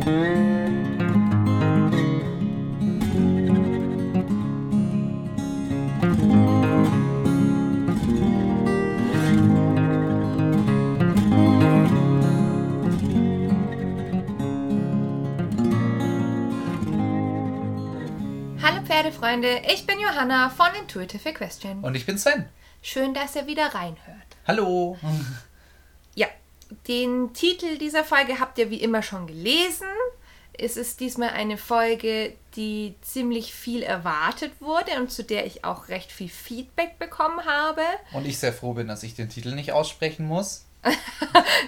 Hallo Pferdefreunde, ich bin Johanna von Intuitive Equestrian. Und ich bin Sven. Schön, dass ihr wieder reinhört. Hallo. Den Titel dieser Folge habt ihr wie immer schon gelesen. Es ist diesmal eine Folge, die ziemlich viel erwartet wurde und zu der ich auch recht viel Feedback bekommen habe. Und ich sehr froh bin, dass ich den Titel nicht aussprechen muss.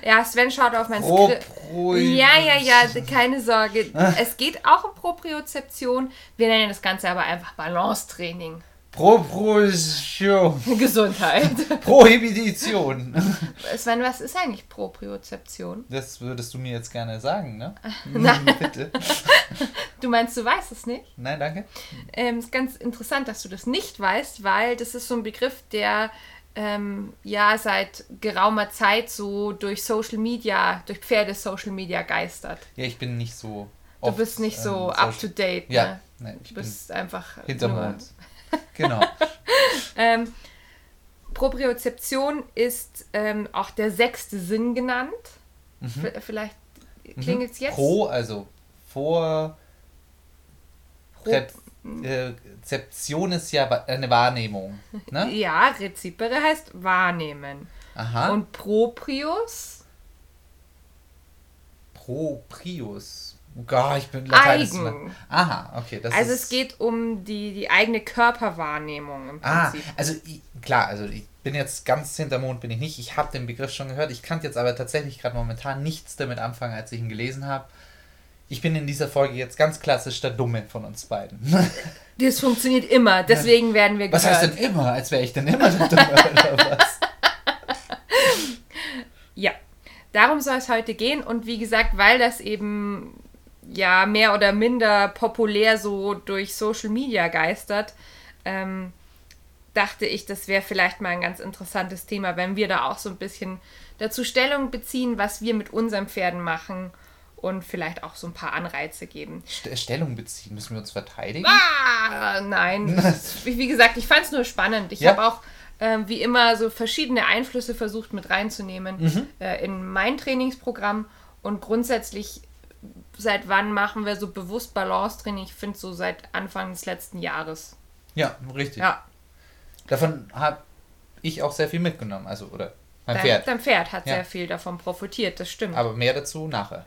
Ja, Sven schaut auf mein Pro- Skript. Ja, ja, ja, keine Sorge. Es geht auch um Propriozeption. Wir nennen das Ganze aber einfach Balancetraining. Proposition. Gesundheit. Prohibition. Sven, was ist eigentlich Propriozeption? Das würdest du mir jetzt gerne sagen, ne? Nein. Bitte. Du meinst, du weißt es nicht? Nein, danke. Ähm, ist ganz interessant, dass du das nicht weißt, weil das ist so ein Begriff, der ähm, ja seit geraumer Zeit so durch Social Media, durch Pferde Social Media geistert. Ja, ich bin nicht so. Du oft, bist nicht so ähm, up to date. Ja, Ne? nein, ich Du bin bist einfach hinterm nur- Mond. Genau. Ähm, Propriozeption ist ähm, auch der sechste Sinn genannt. V- Vielleicht klingelt es jetzt. Mhm. Pro, also vor. Pro- äh, Rezeption ist ja eine Wahrnehmung. Ne? Ja, Rezipere heißt wahrnehmen. Aha. Und Proprius Proprius. Oh Gott, ich bin Eigen. Aha, okay. Das Also ist, es geht um die, die eigene Körperwahrnehmung im Ah, Prinzip. also ich, klar, also ich bin jetzt ganz hinter Mond bin ich nicht. Ich habe den Begriff schon gehört. Ich kann jetzt aber tatsächlich gerade momentan nichts damit anfangen, als ich ihn gelesen habe. Ich bin in dieser Folge jetzt ganz klassisch der Dumme von uns beiden. Das funktioniert immer, deswegen werden wir Was gehört. heißt denn immer? Als wäre ich denn immer der Dumme oder was? Ja, darum soll es heute gehen und wie gesagt, weil das eben ja mehr oder minder populär so durch Social Media geistert, ähm, dachte ich, das wäre vielleicht mal ein ganz interessantes Thema, wenn wir da auch so ein bisschen dazu Stellung beziehen, was wir mit unseren Pferden machen und vielleicht auch so ein paar Anreize geben. St Stellung beziehen, müssen wir uns verteidigen? Ah, nein. Ist- wie gesagt, ich fand es nur spannend. Ich Ja. habe auch ähm, wie immer so verschiedene Einflüsse versucht mit reinzunehmen Mhm. äh, in mein Trainingsprogramm. Und grundsätzlich, seit wann machen wir so bewusst Balance-Training? Ich finde so seit Anfang des letzten Jahres. Ja, richtig. Ja, Davon habe ich auch sehr viel mitgenommen. Also, oder mein dein Pferd. dein Pferd hat Ja. sehr viel davon profitiert, das stimmt. Aber mehr dazu nachher.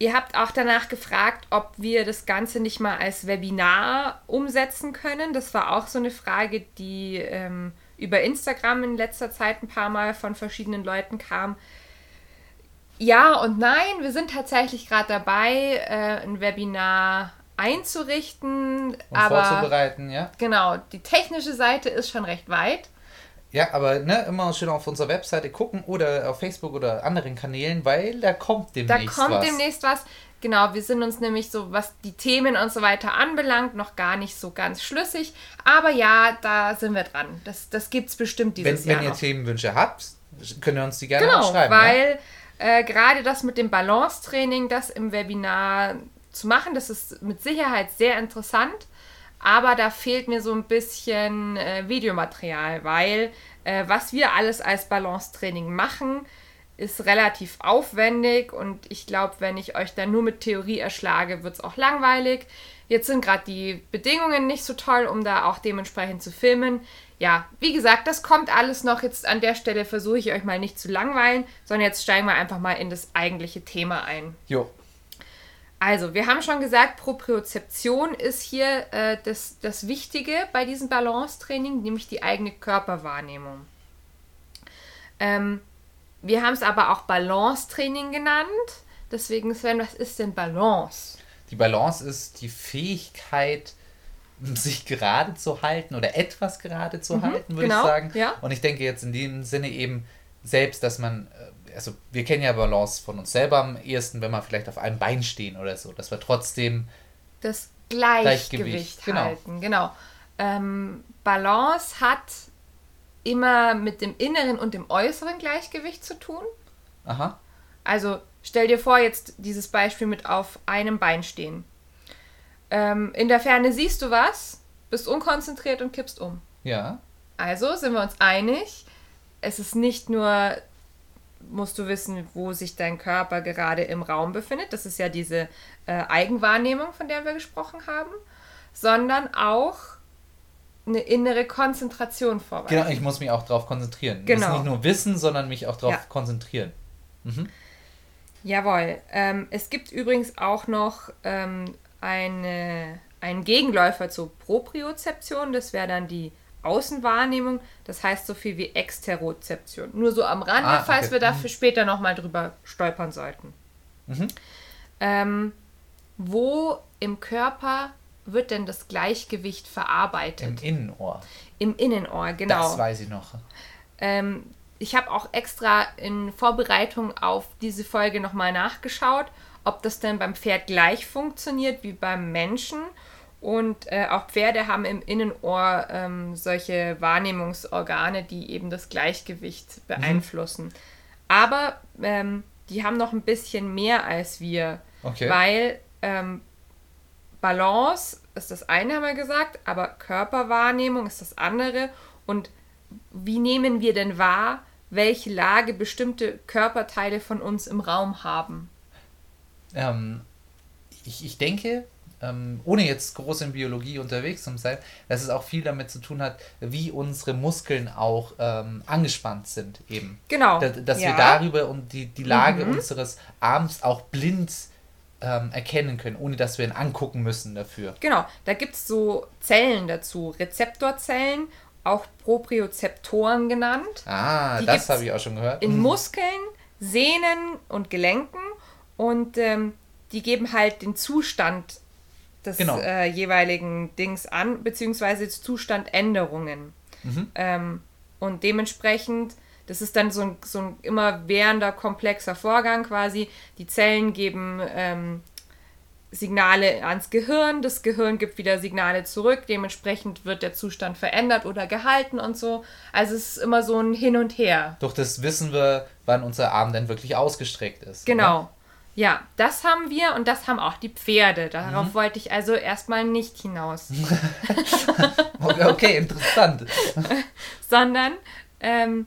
Ihr habt auch danach gefragt, ob wir das Ganze nicht mal als Webinar umsetzen können. Das war auch so eine Frage, die ähm, über Instagram in letzter Zeit ein paar Mal von verschiedenen Leuten kam. Ja und nein, wir sind tatsächlich gerade dabei, äh, ein Webinar einzurichten. Und aber vorzubereiten, ja. genau, die technische Seite ist schon recht weit. Ja, aber ne, immer schön auf unserer Webseite gucken oder auf Facebook oder anderen Kanälen, weil da kommt Da demnächst kommt was. demnächst was. Genau, wir sind uns nämlich so, was die Themen und so weiter anbelangt, noch gar nicht so ganz schlüssig. Aber ja, da sind wir dran. Das, das gibt es bestimmt wenn, dieses wenn Jahr ihr noch. Themenwünsche habt, könnt ihr uns die gerne Genau, auch schreiben. ja? Äh, gerade das mit dem Balance-Training, das im Webinar zu machen, das ist mit Sicherheit sehr interessant. Aber da fehlt mir so ein bisschen äh, Videomaterial, weil äh, was wir alles als Balance-Training machen, ist relativ aufwendig und ich glaube, wenn ich euch dann nur mit Theorie erschlage, wird es auch langweilig. Jetzt sind gerade die Bedingungen nicht so toll, um da auch dementsprechend zu filmen. Ja, wie gesagt, das kommt alles noch. Jetzt an der Stelle versuche ich euch mal nicht zu langweilen, sondern jetzt steigen wir einfach mal in das eigentliche Thema ein. Jo. Also, wir haben schon gesagt, Propriozeption ist hier äh, das, das Wichtige bei diesem Balancetraining, nämlich die eigene Körperwahrnehmung. Ähm, wir haben es aber auch Balancetraining genannt. Deswegen, Sven, was ist denn Balance? Die Balance ist die Fähigkeit, sich gerade zu halten oder etwas gerade zu halten, würde genau, ich sagen. ja. Und ich denke jetzt in dem Sinne eben selbst, dass man, äh, also wir kennen ja Balance von uns selber am ehesten, wenn wir vielleicht auf einem Bein stehen oder so, dass wir trotzdem Das Gleichgewicht, Gleichgewicht, genau. halten. Genau. Ähm, Balance hat immer mit dem inneren und dem äußeren Gleichgewicht zu tun. Aha. Also stell dir vor, jetzt dieses Beispiel mit auf einem Bein stehen. Ähm, in der Ferne siehst du was, bist unkonzentriert und kippst um. Ja. Also sind wir uns einig, es ist nicht nur, musst du wissen, wo sich dein Körper gerade im Raum befindet, das ist ja diese äh, Eigenwahrnehmung, von der wir gesprochen haben, sondern auch eine innere Konzentration vorweisen. Genau, ich muss mich auch darauf konzentrieren. Genau. Ist nicht nur wissen, sondern mich auch darauf Ja. konzentrieren. Mhm. Jawohl. Ähm, es gibt übrigens auch noch ähm, eine, einen Gegenläufer zur Propriozeption. Das wäre dann die Außenwahrnehmung. Das heißt so viel wie Exterozeption. Nur so am Rande, Ah, falls okay. wir dafür später nochmal drüber stolpern sollten. Mhm. Ähm, wo im Körper wird denn das Gleichgewicht Im verarbeitet? Innenohr. Im, Innenohr, genau. Das weiß ich noch. Ähm, ich habe auch extra in Vorbereitung auf diese Folge nochmal nachgeschaut, ob das denn beim Pferd gleich funktioniert wie beim Menschen. Und äh, auch Pferde haben im Innenohr ähm, solche Wahrnehmungsorgane, die eben das Gleichgewicht beeinflussen. Aber ähm, die haben noch ein bisschen mehr als wir, Okay. weil ähm, Balance ist das eine, haben wir gesagt, aber Körperwahrnehmung ist das andere. Und wie nehmen wir denn wahr, welche Lage bestimmte Körperteile von uns im Raum haben? Ähm, ich, ich denke, ähm, ohne jetzt groß in Biologie unterwegs zu sein, dass es auch viel damit zu tun hat, wie unsere Muskeln auch ähm, angespannt sind eben. Genau. Da, dass ja. wir darüber und die, die Lage Mhm. unseres Arms auch blind ähm, erkennen können, ohne dass wir ihn angucken müssen dafür. Genau, da gibt es so Zellen dazu, Rezeptorzellen, auch Propriozeptoren genannt, Ah, Die das habe ich auch schon gehört. in Mhm. Muskeln, Sehnen und Gelenken und ähm, die geben halt den Zustand des Genau. äh, jeweiligen Dings an, beziehungsweise Zustandänderungen. Mhm. Ähm, und dementsprechend, das ist dann so ein, so ein immer währender komplexer Vorgang quasi. Die Zellen geben ähm, Signale ans Gehirn, das Gehirn gibt wieder Signale zurück, dementsprechend wird der Zustand verändert oder gehalten und so. Also es ist immer so ein Hin und Her. Durch das wissen wir, wann unser Arm denn wirklich ausgestreckt ist. Genau. Ja, das haben wir und das haben auch die Pferde. Darauf wollte ich also erstmal nicht hinaus. Okay, interessant. sondern ähm,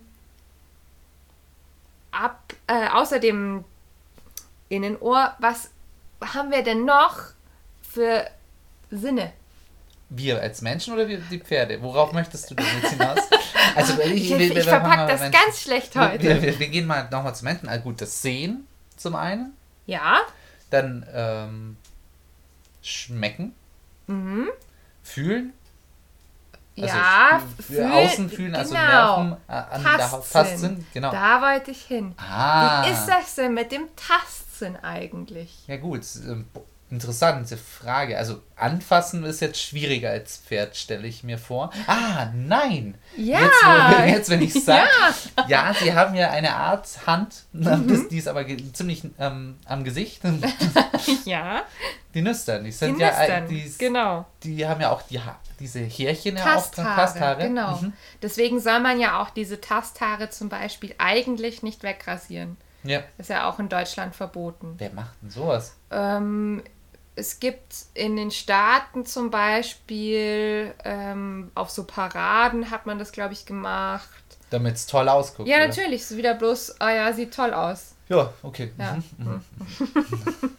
ab, äh, außer dem Innenohr, was haben wir denn noch für Sinne? Wir als Menschen oder wir die Pferde? Worauf möchtest du denn jetzt hinaus? Also, Ich, ich, wir- verpack wir- das wir- ganz schlecht heute. wir, wir, wir gehen mal nochmal zum Menschen. Also gut, das Sehen zum einen, Ja, dann ähm, Schmecken, mhm. Fühlen. Also ja, fühlen, Außen fühlen, also genau. Nerven äh, an der Haut. Tastsinn. Tastsinn, genau. Da wollte ich hin. ah. Wie ist das denn mit dem Tastsinn eigentlich? Ja gut, ähm, interessante Frage. Also anfassen ist jetzt schwieriger als Pferd, stelle ich mir vor. Ah, nein. Ja. Jetzt, jetzt wenn ich sage, Ja. ja. sie haben ja eine Art Hand, Mhm. das, die ist aber ziemlich ähm, am Gesicht. Ja, Die Nüstern, die die sind ja, äh, Nüstern, die, genau. die haben ja auch die ha diese Härchen ja auch dran, Tasthaare. genau. Mhm. Deswegen soll man ja auch diese Tasthaare zum Beispiel eigentlich nicht wegrasieren. Ja. Ist ja auch in Deutschland verboten. Wer macht denn sowas? Ähm, es gibt in den Staaten zum Beispiel ähm, auf so Paraden hat man das, glaube ich, gemacht. Damit es toll ausguckt. Ja, oder? natürlich. Ist wieder bloß, ah ja, sieht toll aus. Ja, okay. Ja. Mhm.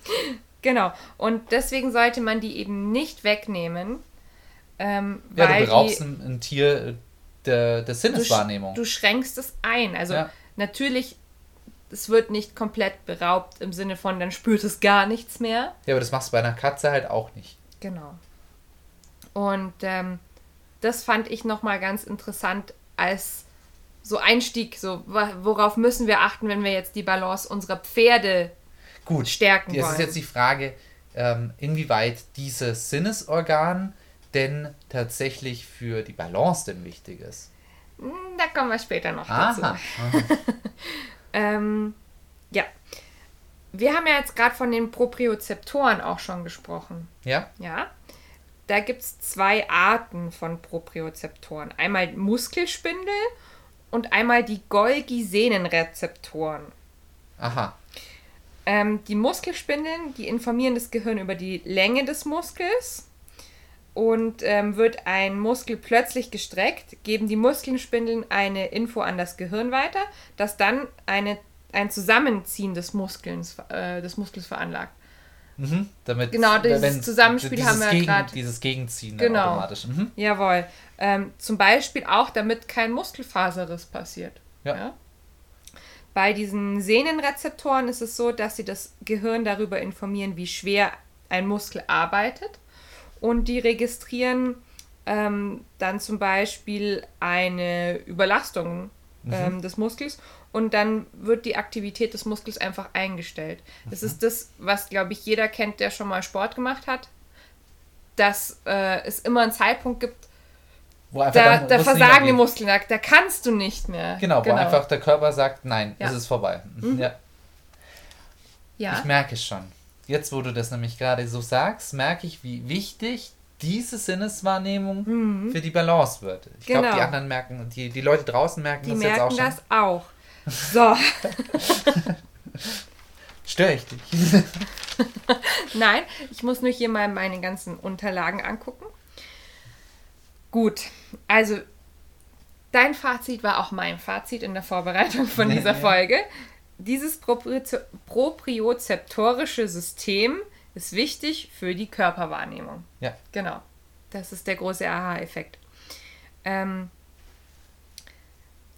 Genau. Und deswegen sollte man die eben nicht wegnehmen. Ähm, Ja, weil du beraubst die, ein, ein Tier der, der du, sch- Sinneswahrnehmung. du schränkst es ein. Also Ja. natürlich, es wird nicht komplett beraubt im Sinne von, dann spürt es gar nichts mehr. Ja, aber das machst du bei einer Katze halt auch nicht. Genau. Und ähm, das fand ich nochmal ganz interessant als so Einstieg, so worauf müssen wir achten, wenn wir jetzt die Balance unserer Pferde Gut, stärken wollen. ist jetzt die Frage, ähm, inwieweit dieses Sinnesorgan denn tatsächlich für die Balance denn wichtig ist. Hm, Da kommen wir später noch dazu. Aha. Ähm, ja. Wir haben ja jetzt gerade von den Propriozeptoren auch schon gesprochen. Ja? Ja. Da gibt es zwei Arten von Propriozeptoren. Einmal Muskelspindel und einmal die Golgi-Sehnenrezeptoren. Aha. Ähm, die Muskelspindeln, die informieren das Gehirn über die Länge des Muskels. Und ähm, wird ein Muskel plötzlich gestreckt, geben die Muskelspindeln eine Info an das Gehirn weiter, das dann eine, ein Zusammenziehen des, Muskels, äh, des Muskels veranlagt. Mhm, damit, Genau, dieses wenn- Zusammenspiel dieses haben wir Gegen, grad- Dieses Gegenziehen Genau. automatisch. Mhm. Jawohl. Ähm, zum Beispiel auch, damit kein Muskelfaserriss passiert. Ja. Bei diesen Sehnenrezeptoren ist es so, dass sie das Gehirn darüber informieren, wie schwer ein Muskel arbeitet. Und die registrieren ähm, dann zum Beispiel eine Überlastung ähm, des Muskels und dann wird die Aktivität des Muskels einfach eingestellt. Das ist das, was, glaube ich, jeder kennt, der schon mal Sport gemacht hat, dass äh, es immer einen Zeitpunkt gibt, Wo einfach da, da nicht versagen die. Muskeln, da, da kannst du nicht mehr. Genau, wo einfach der Körper sagt, nein, Ja. es ist vorbei. Mhm. Ja, Ja. ich merke es schon. Jetzt, wo du das nämlich gerade so sagst, merke ich, wie wichtig diese Sinneswahrnehmung für die Balance wird. Ich glaube, Mhm. Genau. die anderen merken, die, die Leute draußen merken Die das jetzt auch merken schon. das auch. So, Störe ich dich? nein, ich muss nur hier mal meine ganzen Unterlagen angucken. Gut, also dein Fazit war auch mein Fazit in der Vorbereitung von Nee, dieser nee. Folge. Dieses Proprio- propriozeptorische System ist wichtig für die Körperwahrnehmung. Ja. Genau. Das ist der große Aha-Effekt. Ähm,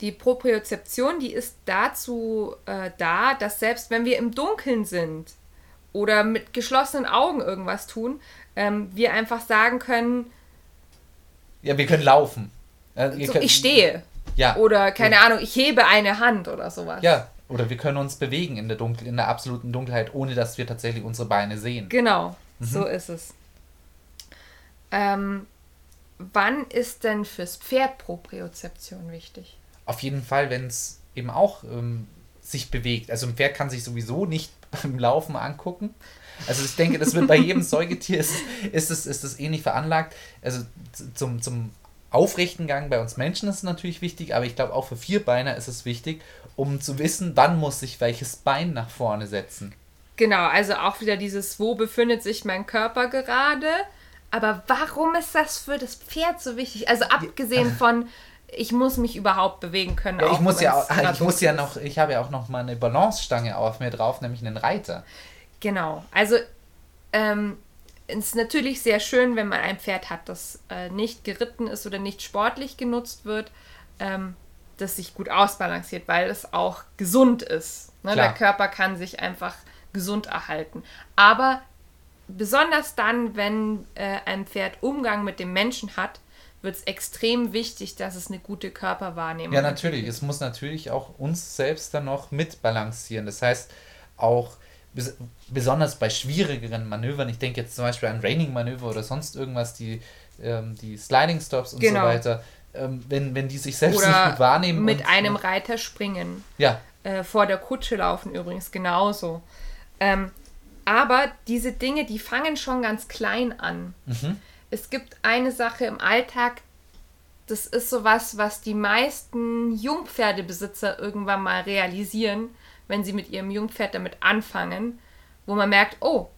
die Propriozeption, die ist dazu äh, da, dass selbst wenn wir im Dunkeln sind oder mit geschlossenen Augen irgendwas tun, ähm, wir einfach sagen können, Ja, wir können laufen. Ja, so, können- ich stehe. Ja. Oder keine Ahnung, ich hebe eine Hand oder sowas. Ja, oder wir können uns bewegen in der, Dunkel in der absoluten Dunkelheit, ohne dass wir tatsächlich unsere Beine sehen. Genau, Mhm. so ist es. Ähm, wann ist denn fürs Pferd Propriozeption wichtig? Auf jeden Fall, wenn es eben auch ähm, sich bewegt. Also ein Pferd kann sich sowieso nicht beim Laufen angucken. Also ich denke, das wird bei jedem Säugetier ist, ist, es, ist es ähnlich veranlagt. Also zum, zum aufrechten Gang bei uns Menschen ist es natürlich wichtig, aber ich glaube auch für Vierbeiner ist es wichtig, um zu wissen, wann muss ich welches Bein nach vorne setzen. Genau, also auch wieder dieses, wo befindet sich mein Körper gerade? Aber warum ist das für das Pferd so wichtig? Also abgesehen von, ich muss mich überhaupt bewegen können. Ja, ich muss ja, auch, grad ich muss ja noch, ich habe ja auch noch mal eine Balancestange auf mir drauf, nämlich einen Reiter. Genau, also ähm, es ist natürlich sehr schön, wenn man ein Pferd hat, das äh, nicht geritten ist oder nicht sportlich genutzt wird, ähm, das sich gut ausbalanciert, weil es auch gesund ist. Ne? Der Körper kann sich einfach gesund erhalten. Aber besonders dann, wenn äh, ein Pferd Umgang mit dem Menschen hat, wird es extrem wichtig, dass es eine gute Körperwahrnehmung Ja, hat. natürlich. Es muss natürlich auch uns selbst dann noch mitbalancieren. Das heißt, auch bes besonders bei schwierigeren Manövern, ich denke jetzt zum Beispiel an Raining-Manöver oder sonst irgendwas, die, ähm, die Sliding-Stops und Genau. so weiter, ähm, wenn, wenn die sich selbst nicht Oder gut wahrnehmen. mit und, einem Reiter springen. Ja, äh, vor der Kutsche laufen übrigens genauso. Ähm, aber diese Dinge, die fangen schon ganz klein an. Mhm. Es gibt eine Sache im Alltag, das ist sowas, was die meisten Jungpferdebesitzer irgendwann mal realisieren, wenn sie mit ihrem Jungpferd damit anfangen, wo man merkt, oh,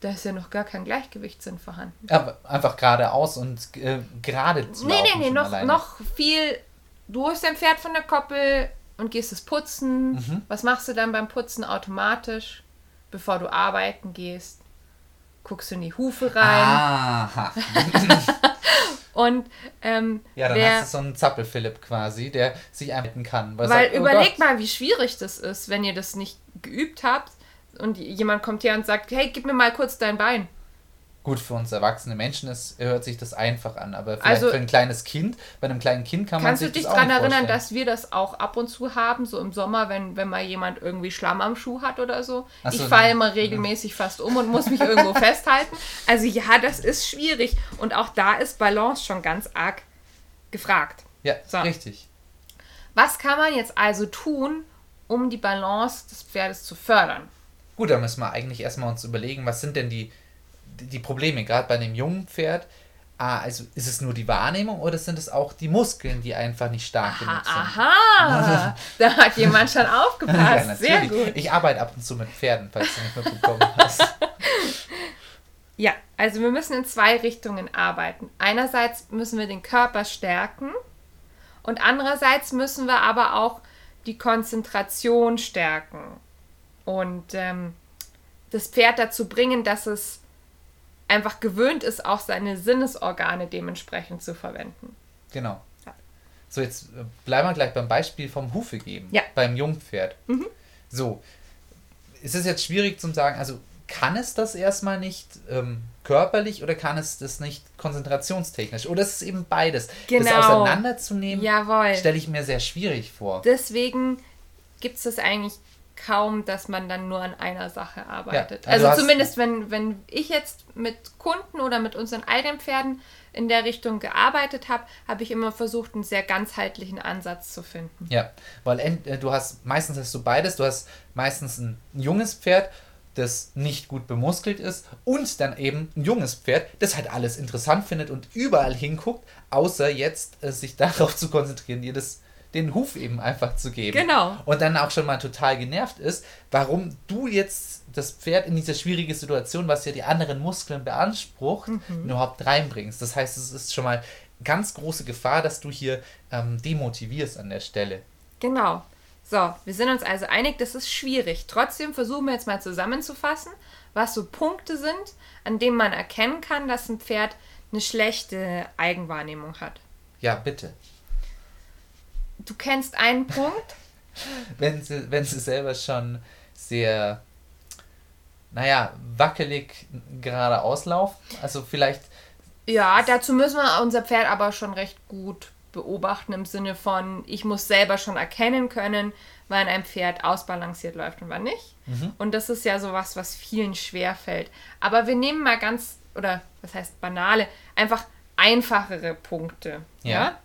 da ist ja noch gar kein Gleichgewichtssinn vorhanden. aber einfach geradeaus und äh, gerade zu Nee, nee, nee, noch, alleine. noch viel. Du holst dein Pferd von der Koppel und gehst es putzen. Mhm. Was machst du dann beim Putzen automatisch, bevor du arbeiten gehst? Guckst du in die Hufe rein Aha. und ähm, Ja, dann wer, hast du so einen Zappel-Philipp quasi, der sich einhalten kann. weil sagt, oh überleg Gott. mal, wie schwierig das ist, wenn ihr das nicht geübt habt und jemand kommt her und sagt, hey, gib mir mal kurz dein Bein. Gut, für uns erwachsene Menschen ist, hört sich das einfach an, aber vielleicht Also- für ein kleines Kind, bei einem kleinen Kind kann man Kannst du sich dich das auch daran nicht erinnern, vorstellen. dass wir das auch ab und zu haben, so im Sommer, wenn, wenn mal jemand irgendwie Schlamm am Schuh hat oder so? Ach so, ich falle dann- immer regelmäßig fast um und muss mich irgendwo festhalten. Also ja, das ist schwierig. Und auch da ist Balance schon ganz arg gefragt. Ja, So. richtig. Was kann man jetzt also tun, um die Balance des Pferdes zu fördern? Gut, da müssen wir eigentlich erstmal uns überlegen, was sind denn die, die, Probleme, gerade bei dem jungen Pferd. ah, also ist es nur die Wahrnehmung oder sind es auch die Muskeln, die einfach nicht stark genug sind? Aha, da hat jemand schon aufgepasst. ja, Sehr gut. Ich arbeite ab und zu mit Pferden, falls du nicht mitbekommen hast. Ja, also wir müssen in zwei Richtungen arbeiten. Einerseits müssen wir den Körper stärken und andererseits müssen wir aber auch die Konzentration stärken und ähm, das Pferd dazu bringen, dass es einfach gewöhnt ist, auch seine Sinnesorgane dementsprechend zu verwenden. Genau. Ja. So, jetzt äh, bleiben wir gleich beim Beispiel vom Hufe geben. Ja. Beim Jungpferd. So, ist es jetzt schwierig zu sagen, also kann es das erstmal nicht ähm, körperlich oder kann es das nicht konzentrationstechnisch? Oder ist es eben beides? Das Genau. auseinanderzunehmen, Jawohl. stelle ich mir sehr schwierig vor. Deswegen gibt es das eigentlich kaum, dass man dann nur an einer Sache arbeitet. Ja, also also zumindest, wenn, wenn ich jetzt mit Kunden oder mit unseren eigenen Pferden in der Richtung gearbeitet habe, habe ich immer versucht, einen sehr ganzheitlichen Ansatz zu finden. Ja, weil äh, du hast meistens hast du beides. Du hast meistens ein junges Pferd, das nicht gut bemuskelt ist und dann eben ein junges Pferd, das halt alles interessant findet und überall hinguckt, außer jetzt äh, sich darauf zu konzentrieren, dir das den Huf eben einfach zu geben. Genau. Und dann auch schon mal total genervt ist, warum du jetzt das Pferd in diese schwierige Situation, was ja die anderen Muskeln beansprucht, überhaupt reinbringst. Das heißt, es ist schon mal ganz große Gefahr, dass du hier ähm, demotivierst an der Stelle. Genau. So, wir sind uns also einig, das ist schwierig. Trotzdem versuchen wir jetzt mal zusammenzufassen, was so Punkte sind, an denen man erkennen kann, dass ein Pferd eine schlechte Eigenwahrnehmung hat. Ja, bitte. Du kennst einen Punkt, Wenn sie, wenn sie selber schon sehr, naja, wackelig gerade auslaufen. Also vielleicht, Ja, dazu müssen wir unser Pferd aber schon recht gut beobachten im Sinne von, ich muss selber schon erkennen können, wann ein Pferd ausbalanciert läuft und wann nicht. Und das ist ja sowas, was vielen schwer fällt. Aber wir nehmen mal ganz, oder was heißt banale, einfach einfachere Punkte. Ja. Ja.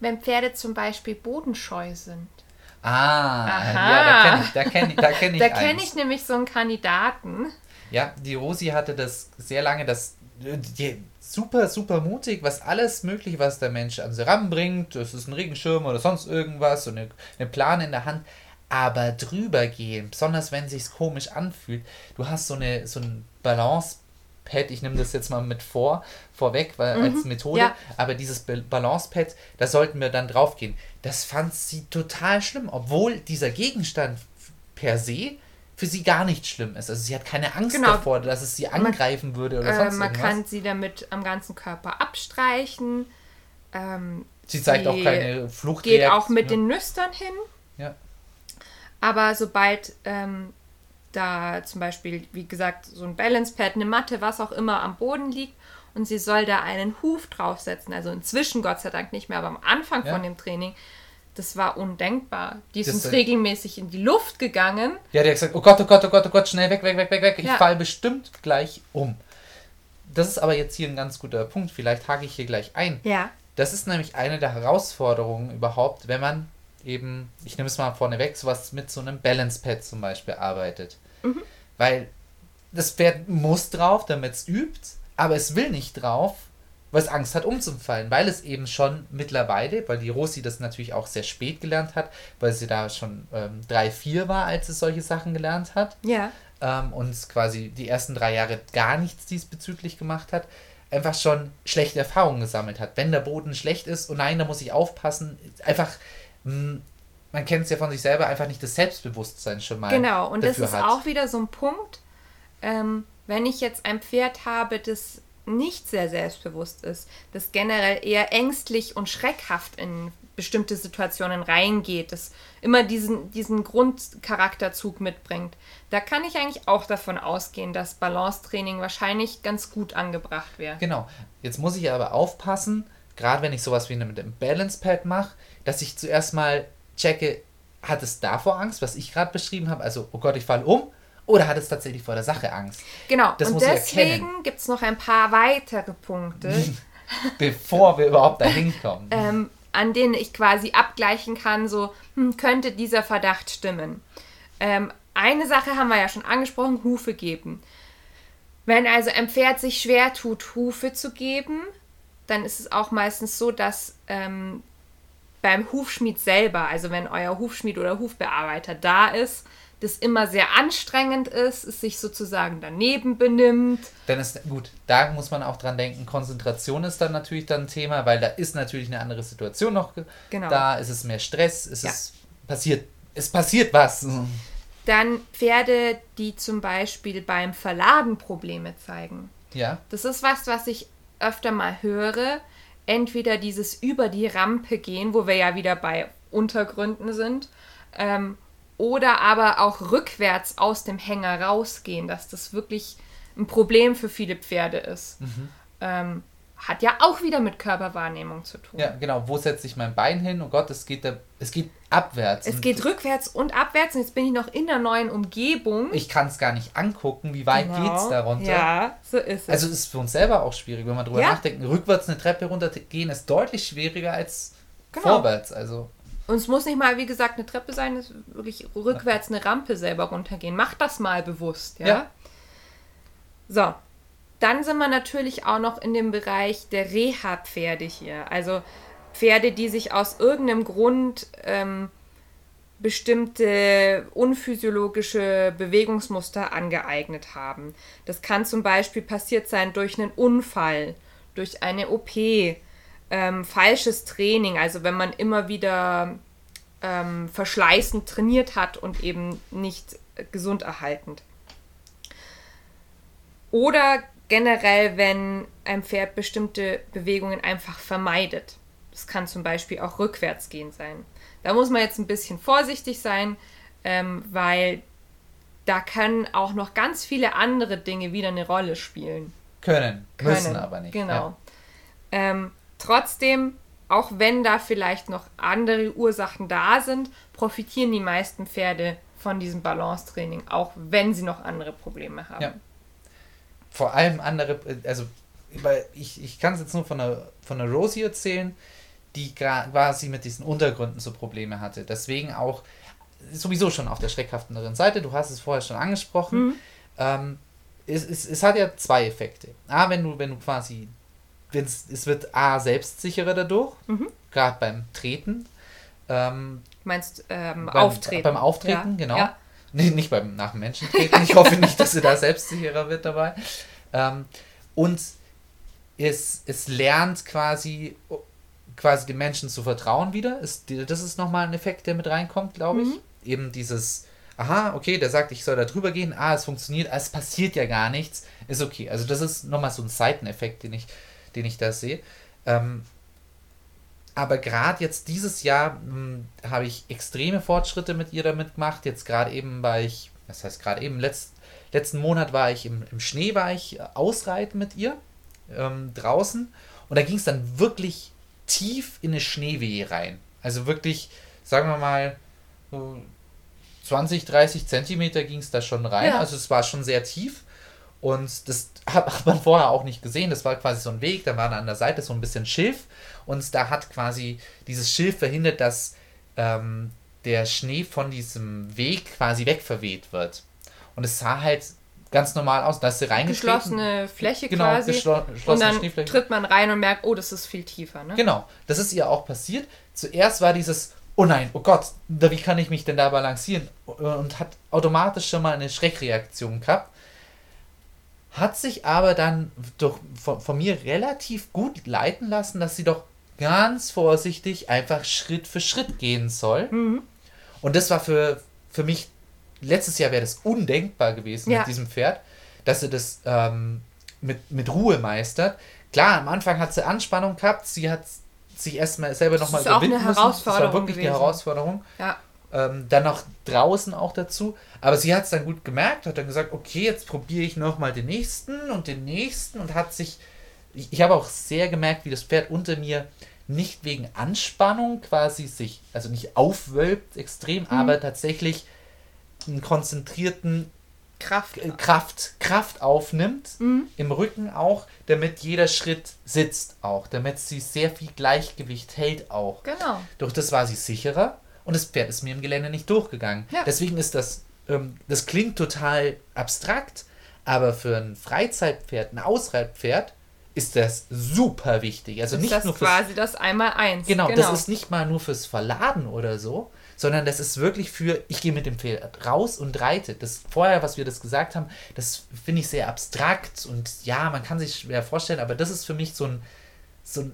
Wenn Pferde zum Beispiel bodenscheu sind. ah, Aha. ja, da kenne ich, da kenne ich, da kenne ich Da kenne eins. ich nämlich so einen Kandidaten. Ja, die Rosi hatte das sehr lange, das die, super, super mutig, was alles mögliche, was der Mensch an sie ranbringt. Das ist ein Regenschirm oder sonst irgendwas, so eine, eine Plane in der Hand. Aber drüber gehen, besonders wenn sich's komisch anfühlt, du hast so eine so ein Balance-Pad, ich nehme das jetzt mal mit vor, vorweg, weil als Methode, ja. aber dieses Ba- Balance-Pad, da sollten wir dann drauf gehen. Das fand sie total schlimm, obwohl dieser Gegenstand per se für sie gar nicht schlimm ist. Also sie hat keine Angst Genau. davor, dass es sie angreifen würde oder Äh, sonst man irgendwas. kann sie damit am ganzen Körper abstreichen. Ähm, sie zeigt sie auch keine Flucht. geht auch mit den Nüstern hin. Ja. Aber sobald ähm, da zum Beispiel, wie gesagt, so ein Balancepad, eine Matte, was auch immer am Boden liegt und sie soll da einen Huf draufsetzen, also inzwischen Gott sei Dank nicht mehr, aber am Anfang Ja. von dem Training, das war undenkbar. Die ist Das uns regelmäßig in die Luft gegangen. Ja, der hat gesagt, oh Gott, oh Gott, oh Gott, oh Gott, schnell weg, weg, weg, weg, weg. Ich Ja. fall bestimmt gleich um. Das ist aber jetzt hier ein ganz guter Punkt. Vielleicht hake ich hier gleich ein. Ja. Das ist nämlich eine der Herausforderungen überhaupt, wenn man eben, ich nehme es mal vorneweg, sowas mit so einem Balance Pad zum Beispiel arbeitet. Weil das Pferd muss drauf, damit es übt, aber es will nicht drauf, weil es Angst hat umzufallen, weil es eben schon mittlerweile, weil die Rosi das natürlich auch sehr spät gelernt hat, weil sie da schon ähm, drei, vier war, als es solche Sachen gelernt hat Ja. ähm, und quasi die ersten drei Jahre gar nichts diesbezüglich gemacht hat, einfach schon schlechte Erfahrungen gesammelt hat. Wenn der Boden schlecht ist, oh nein, da muss ich aufpassen, einfach, mh, man kennt es ja von sich selber, einfach nicht das Selbstbewusstsein schon mal Genau, und das ist hat. auch wieder so ein Punkt, ähm, wenn ich jetzt ein Pferd habe, das nicht sehr selbstbewusst ist, das generell eher ängstlich und schreckhaft in bestimmte Situationen reingeht, das immer diesen, diesen Grundcharakterzug mitbringt, da kann ich eigentlich auch davon ausgehen, dass Balancetraining wahrscheinlich ganz gut angebracht wäre. Genau. Jetzt muss ich aber aufpassen, gerade wenn ich sowas wie mit dem Balance Pad mache, dass ich zuerst mal checke, hat es davor Angst, was ich gerade beschrieben habe, also, oh Gott, ich falle um, oder hat es tatsächlich vor der Sache Angst? Genau, Das und deswegen gibt es noch ein paar weitere Punkte. Bevor wir überhaupt dahin kommen. ähm, an denen ich quasi abgleichen kann, so hm, könnte dieser Verdacht stimmen. Ähm, eine Sache haben wir ja schon angesprochen, Hufe geben. Wenn also ein Pferd sich schwer tut, Hufe zu geben, dann ist es auch meistens so, dass ähm, beim Hufschmied selber, also wenn euer Hufschmied oder Hufbearbeiter da ist, das immer sehr anstrengend ist, es sich sozusagen daneben benimmt. Dann ist gut, da muss man auch dran denken, Konzentration ist dann natürlich dann ein Thema, weil da ist natürlich eine andere Situation noch genau. da, ist es mehr Stress, ist ja. es passiert, es passiert was. Dann Pferde, die zum Beispiel beim Verladen Probleme zeigen. Ja. Das ist was, was ich öfter mal höre. Entweder dieses über die Rampe gehen, wo wir ja wieder bei Untergründen sind, ähm, oder aber auch rückwärts aus dem Hänger rausgehen, dass das wirklich ein Problem für viele Pferde ist. Mhm. Ähm, hat ja auch wieder mit Körperwahrnehmung zu tun. Ja, genau. Wo setze ich mein Bein hin? Oh Gott, es geht, da, es geht abwärts. Es geht rückwärts und abwärts und jetzt bin ich noch in der neuen Umgebung. Ich kann es gar nicht angucken, wie weit genau. geht es da runter. Ja, so ist es. Also es ist für uns selber auch schwierig, wenn man drüber ja. nachdenkt. Rückwärts eine Treppe runtergehen ist deutlich schwieriger als genau. vorwärts. Also. Und es muss nicht mal, wie gesagt, eine Treppe sein, es ist wirklich rückwärts eine Rampe selber runtergehen. Macht das mal bewusst, ja? ja. So, dann sind wir natürlich auch noch in dem Bereich der Reha-Pferde hier. Also Pferde, die sich aus irgendeinem Grund ähm, bestimmte unphysiologische Bewegungsmuster angeeignet haben. Das kann zum Beispiel passiert sein durch einen Unfall, durch eine OP, ähm, falsches Training, also wenn man immer wieder ähm, verschleißend trainiert hat und eben nicht gesund erhaltend. Oder generell, wenn ein Pferd bestimmte Bewegungen einfach vermeidet. Das kann zum Beispiel auch rückwärts gehen sein. Da muss man jetzt ein bisschen vorsichtig sein, ähm, weil da können auch noch ganz viele andere Dinge wieder eine Rolle spielen. Können, können müssen aber nicht. Genau. Ja. Ähm, trotzdem, auch wenn da vielleicht noch andere Ursachen da sind, profitieren die meisten Pferde von diesem Balancetraining, auch wenn sie noch andere Probleme haben. Ja vor allem andere, also ich, ich kann es jetzt nur von der, von der Rosie erzählen, die quasi mit diesen Untergründen so Probleme hatte. Deswegen auch sowieso schon auf der schreckhafteren Seite, du hast es vorher schon angesprochen, mhm. ähm, es, es, es hat ja zwei Effekte. A, wenn du, wenn du quasi, wenn's, es wird A, selbstsicherer dadurch, mhm. gerade beim Treten. Ähm, Meinst ähm, beim, Auftreten? Beim Auftreten, ja. genau. Ja. Nee, nicht beim nach dem Menschen treten. Ich hoffe nicht, dass sie da selbstsicherer wird dabei. Ähm, und es, es lernt quasi, quasi den Menschen zu vertrauen wieder. Es, das ist nochmal ein Effekt, der mit reinkommt, glaube ich. Mhm. Eben dieses, aha, okay, der sagt, ich soll da drüber gehen, ah, es funktioniert, es passiert ja gar nichts, ist okay. Also das ist nochmal so ein Seiteneffekt, den ich, den ich da sehe. Ähm, aber gerade jetzt dieses Jahr hm, habe ich extreme Fortschritte mit ihr damit gemacht. Jetzt gerade eben war ich, das heißt gerade eben, letzt, letzten Monat war ich im, im Schnee, war ich ausreiten mit ihr ähm, draußen. Und da ging es dann wirklich tief in eine Schneewehe rein. Also wirklich, sagen wir mal, so 20, 30 Zentimeter ging es da schon rein. Ja. Also es war schon sehr tief. Und das hat man vorher auch nicht gesehen. Das war quasi so ein Weg, da war an der Seite so ein bisschen Schilf. Und da hat quasi dieses Schilf verhindert, dass ähm, der Schnee von diesem Weg quasi wegverweht wird. Und es sah halt ganz normal aus. Da ist sie reingetreten. Geschlossene Fläche genau, quasi. Und dann tritt man rein und merkt, oh, das ist viel tiefer. Ne? Genau, das ist ihr auch passiert. Zuerst war dieses, oh nein, oh Gott, wie kann ich mich denn da balancieren? Und hat automatisch schon mal eine Schreckreaktion gehabt hat sich aber dann doch von, von, mir relativ gut leiten lassen, dass sie doch ganz vorsichtig einfach Schritt für Schritt gehen soll. Mhm. Und das war für, für mich, letztes Jahr wäre das undenkbar gewesen ja. mit diesem Pferd, dass sie das ähm, mit, mit Ruhe meistert. Klar, am Anfang hat sie Anspannung gehabt, sie hat sich erstmal selber nochmal überwinden müssen. Das war wirklich gewesen. die Herausforderung. Ja. Ähm, dann noch draußen auch dazu. Aber sie hat es dann gut gemerkt, hat dann gesagt, okay, jetzt probiere ich nochmal den nächsten und den nächsten und hat sich. Ich, ich habe auch sehr gemerkt, wie das Pferd unter mir nicht wegen Anspannung quasi sich, also nicht aufwölbt extrem, mhm. aber tatsächlich einen konzentrierten Kraft, äh, Kraft, Kraft aufnimmt, mhm. im Rücken auch, damit jeder Schritt sitzt auch, damit sie sehr viel Gleichgewicht hält auch. Genau. Durch das war sie sicherer und das Pferd ist mir im Gelände nicht durchgegangen. Ja. Deswegen ist das, ähm, das klingt total abstrakt, Aber für ein Freizeitpferd, ein Ausreitpferd, ist das super wichtig. Also ist nicht das nur fürs, quasi das einmal eins. genau, das ist nicht mal nur fürs Verladen oder so, sondern das ist wirklich für, ich gehe mit dem Pferd raus und reite. Das vorher, was wir das gesagt haben, das finde ich sehr abstrakt und ja, man kann sich schwer vorstellen, aber das ist für mich so ein, so ein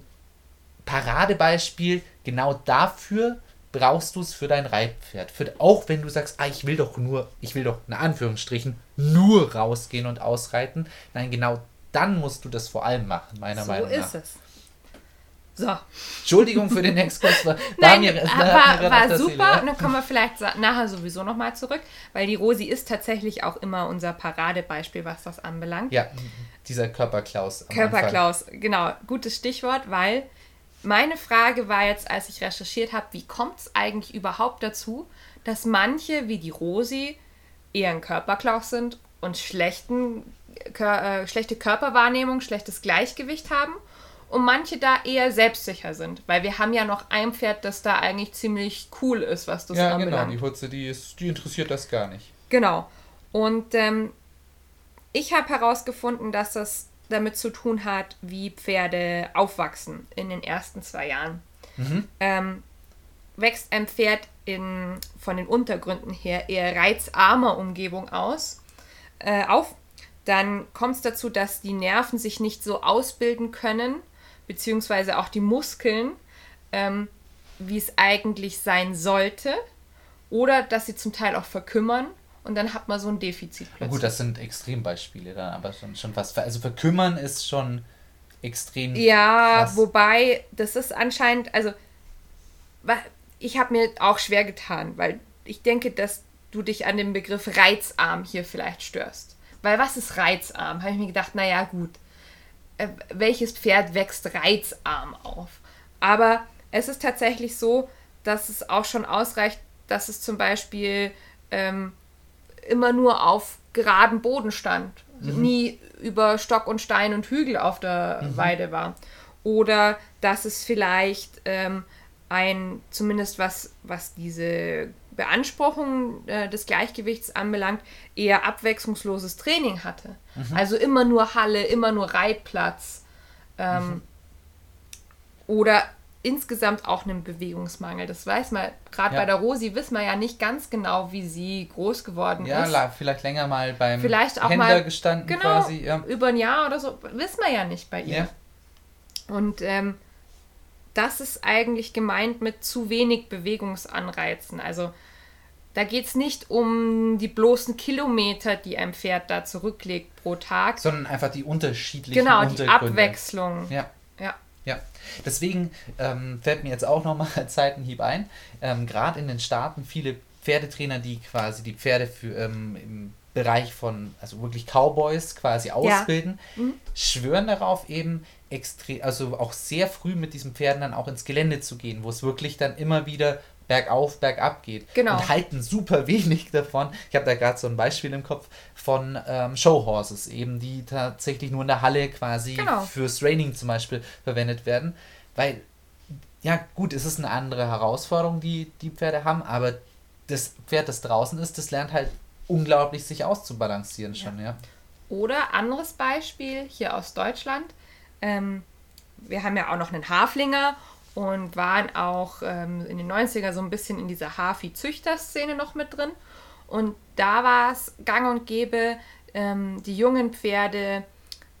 Paradebeispiel. Genau dafür brauchst du es für dein Reitpferd. Für, auch wenn du sagst, ah, ich will doch nur, ich will doch in Anführungsstrichen nur rausgehen und ausreiten. Nein, genau dann musst du das vor allem machen, meiner so Meinung nach. ist es. So. Entschuldigung für den Exkurs. War, Nein, mir, war, war, war, super. Und dann kommen wir vielleicht nachher sowieso nochmal zurück, weil die Rosi ist tatsächlich auch immer unser Paradebeispiel, was das anbelangt. Ja, dieser Körperklaus. Körperklaus, genau, gutes Stichwort, weil meine Frage war jetzt, als ich recherchiert habe, wie kommt es eigentlich überhaupt dazu, dass manche wie die Rosi eher ein Körperklaus sind und schlechten, Kör, äh, schlechte Körperwahrnehmung, schlechtes Gleichgewicht haben und manche da eher selbstsicher sind, weil wir haben ja noch ein Pferd, das da eigentlich ziemlich cool ist, was das Anfang. Ja, genau. anbelangt. Die Hutze, die, ist, die interessiert das gar nicht. Genau. Und ähm, ich habe herausgefunden, dass das damit zu tun hat, wie Pferde aufwachsen in den ersten zwei Jahren. Mhm. Ähm, wächst ein Pferd in, von den Untergründen her eher reizarmer Umgebung aus, äh, auf, dann kommt es dazu, dass die Nerven sich nicht so ausbilden können, beziehungsweise auch die Muskeln, ähm, wie es eigentlich sein sollte, oder dass sie zum Teil auch verkümmern und dann hat man so ein Defizit plötzlich. gut, das sind Extrembeispiele dann, aber schon, schon fast. Also verkümmern ist schon extrem. Ja, krass. wobei, das ist anscheinend, also, ich habe mir auch schwer getan, weil ich denke, dass du dich an dem Begriff reizarm hier vielleicht störst. Weil was ist reizarm? Habe ich mir gedacht, naja, gut, äh, welches Pferd wächst reizarm auf? Aber es ist tatsächlich so, dass es auch schon ausreicht, dass es zum Beispiel ähm, immer nur auf geradem Boden stand, nie über Stock und Stein und Hügel auf der Weide war. Oder dass es vielleicht ähm, ein, zumindest was, was diese Beanspruchung äh, des Gleichgewichts anbelangt, eher abwechslungsloses Training hatte. Also immer nur Halle, immer nur Reitplatz. Ähm, Oder insgesamt auch einen Bewegungsmangel. Das weiß man, gerade Ja. bei der Rosi wissen wir ja nicht ganz genau, wie sie groß geworden Ja, ist. la- vielleicht länger mal beim Vielleicht auch Händler mal gestanden genau, quasi. Ja. über ein Jahr oder so, wissen wir ja nicht bei ihr. Ja. Und ähm, das ist eigentlich gemeint mit zu wenig Bewegungsanreizen. Also da geht es nicht um die bloßen Kilometer, die ein Pferd da zurücklegt pro Tag. Sondern einfach die unterschiedlichen genau, die. Abwechslung. Ja. Ja. Ja, deswegen ähm, fällt mir jetzt auch nochmal als Seitenhieb ein. Ähm, Gerade in den Staaten viele Pferdetrainer, die quasi die Pferde für, ähm, im Bereich von, also wirklich Cowboys quasi ausbilden, Mhm. schwören darauf eben extrem, also auch sehr früh mit diesen Pferden dann auch ins Gelände zu gehen, wo es wirklich dann immer wieder bergauf, bergab geht. Genau. Und halten super wenig davon. Ich habe da gerade so ein Beispiel im Kopf von ähm, Showhorses, eben die tatsächlich nur in der Halle quasi Genau. fürs Training zum Beispiel verwendet werden. Weil, ja gut, es ist eine andere Herausforderung, die die Pferde haben, aber das Pferd, das draußen ist, das lernt halt unglaublich sich auszubalancieren schon, ja. Oder anderes Beispiel hier aus Deutschland. Ähm, wir haben ja auch noch einen Haflinger und waren auch ähm, in den 90er so ein bisschen in dieser Hafi-Züchter-Szene noch mit drin. Und da war es gang und gäbe, ähm, die jungen Pferde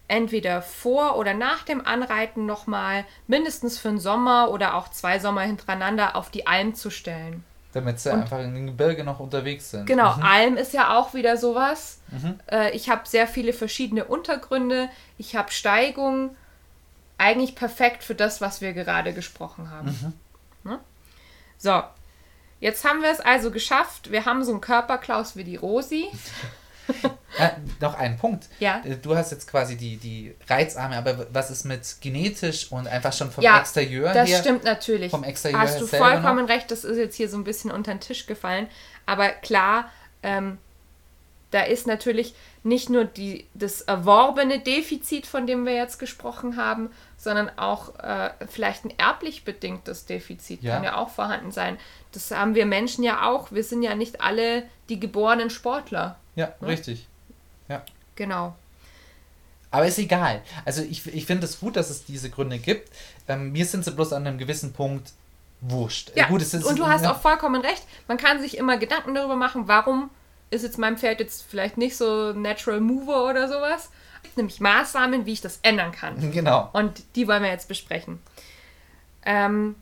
entweder vor oder nach dem Anreiten nochmal mindestens für einen Sommer oder auch zwei Sommer hintereinander auf die Alm zu stellen. Damit sie einfach in den Gebirge noch unterwegs sind. Genau, Mhm. Alm ist ja auch wieder sowas. Äh, ich habe sehr viele verschiedene Untergründe. Ich habe Steigungen. Eigentlich perfekt für das, was wir gerade gesprochen haben. Ne? So, jetzt haben wir es also geschafft. Wir haben so einen Körperklaus wie die Rosi. Äh, noch ein Punkt. Ja. Äh, Du hast jetzt quasi die, die Reizarme, aber was ist mit genetisch und einfach schon vom Ja, Exterieur Das her? stimmt natürlich. vom Exterieur Hast du vollkommen recht, das ist jetzt hier so ein bisschen unter den Tisch gefallen. Aber klar, ähm, da ist natürlich nicht nur die, das erworbene Defizit, von dem wir jetzt gesprochen haben, sondern auch äh, vielleicht ein erblich bedingtes Defizit Ja. kann ja auch vorhanden sein. Das haben wir Menschen ja auch. Wir sind ja nicht alle die geborenen Sportler. Ja, richtig. Genau. Aber ist egal. Also ich, ich finde es gut, dass es diese Gründe gibt. Ähm, mir sind sie bloß an einem gewissen Punkt wurscht. Ja, gut, es ist, und du hast auch vollkommen recht. Man kann sich immer Gedanken darüber machen, warum ist jetzt mein Pferd jetzt vielleicht nicht so Natural Mover oder sowas. Nämlich Maßnahmen, wie ich das ändern kann. Genau. Und die wollen wir jetzt besprechen. Ähm,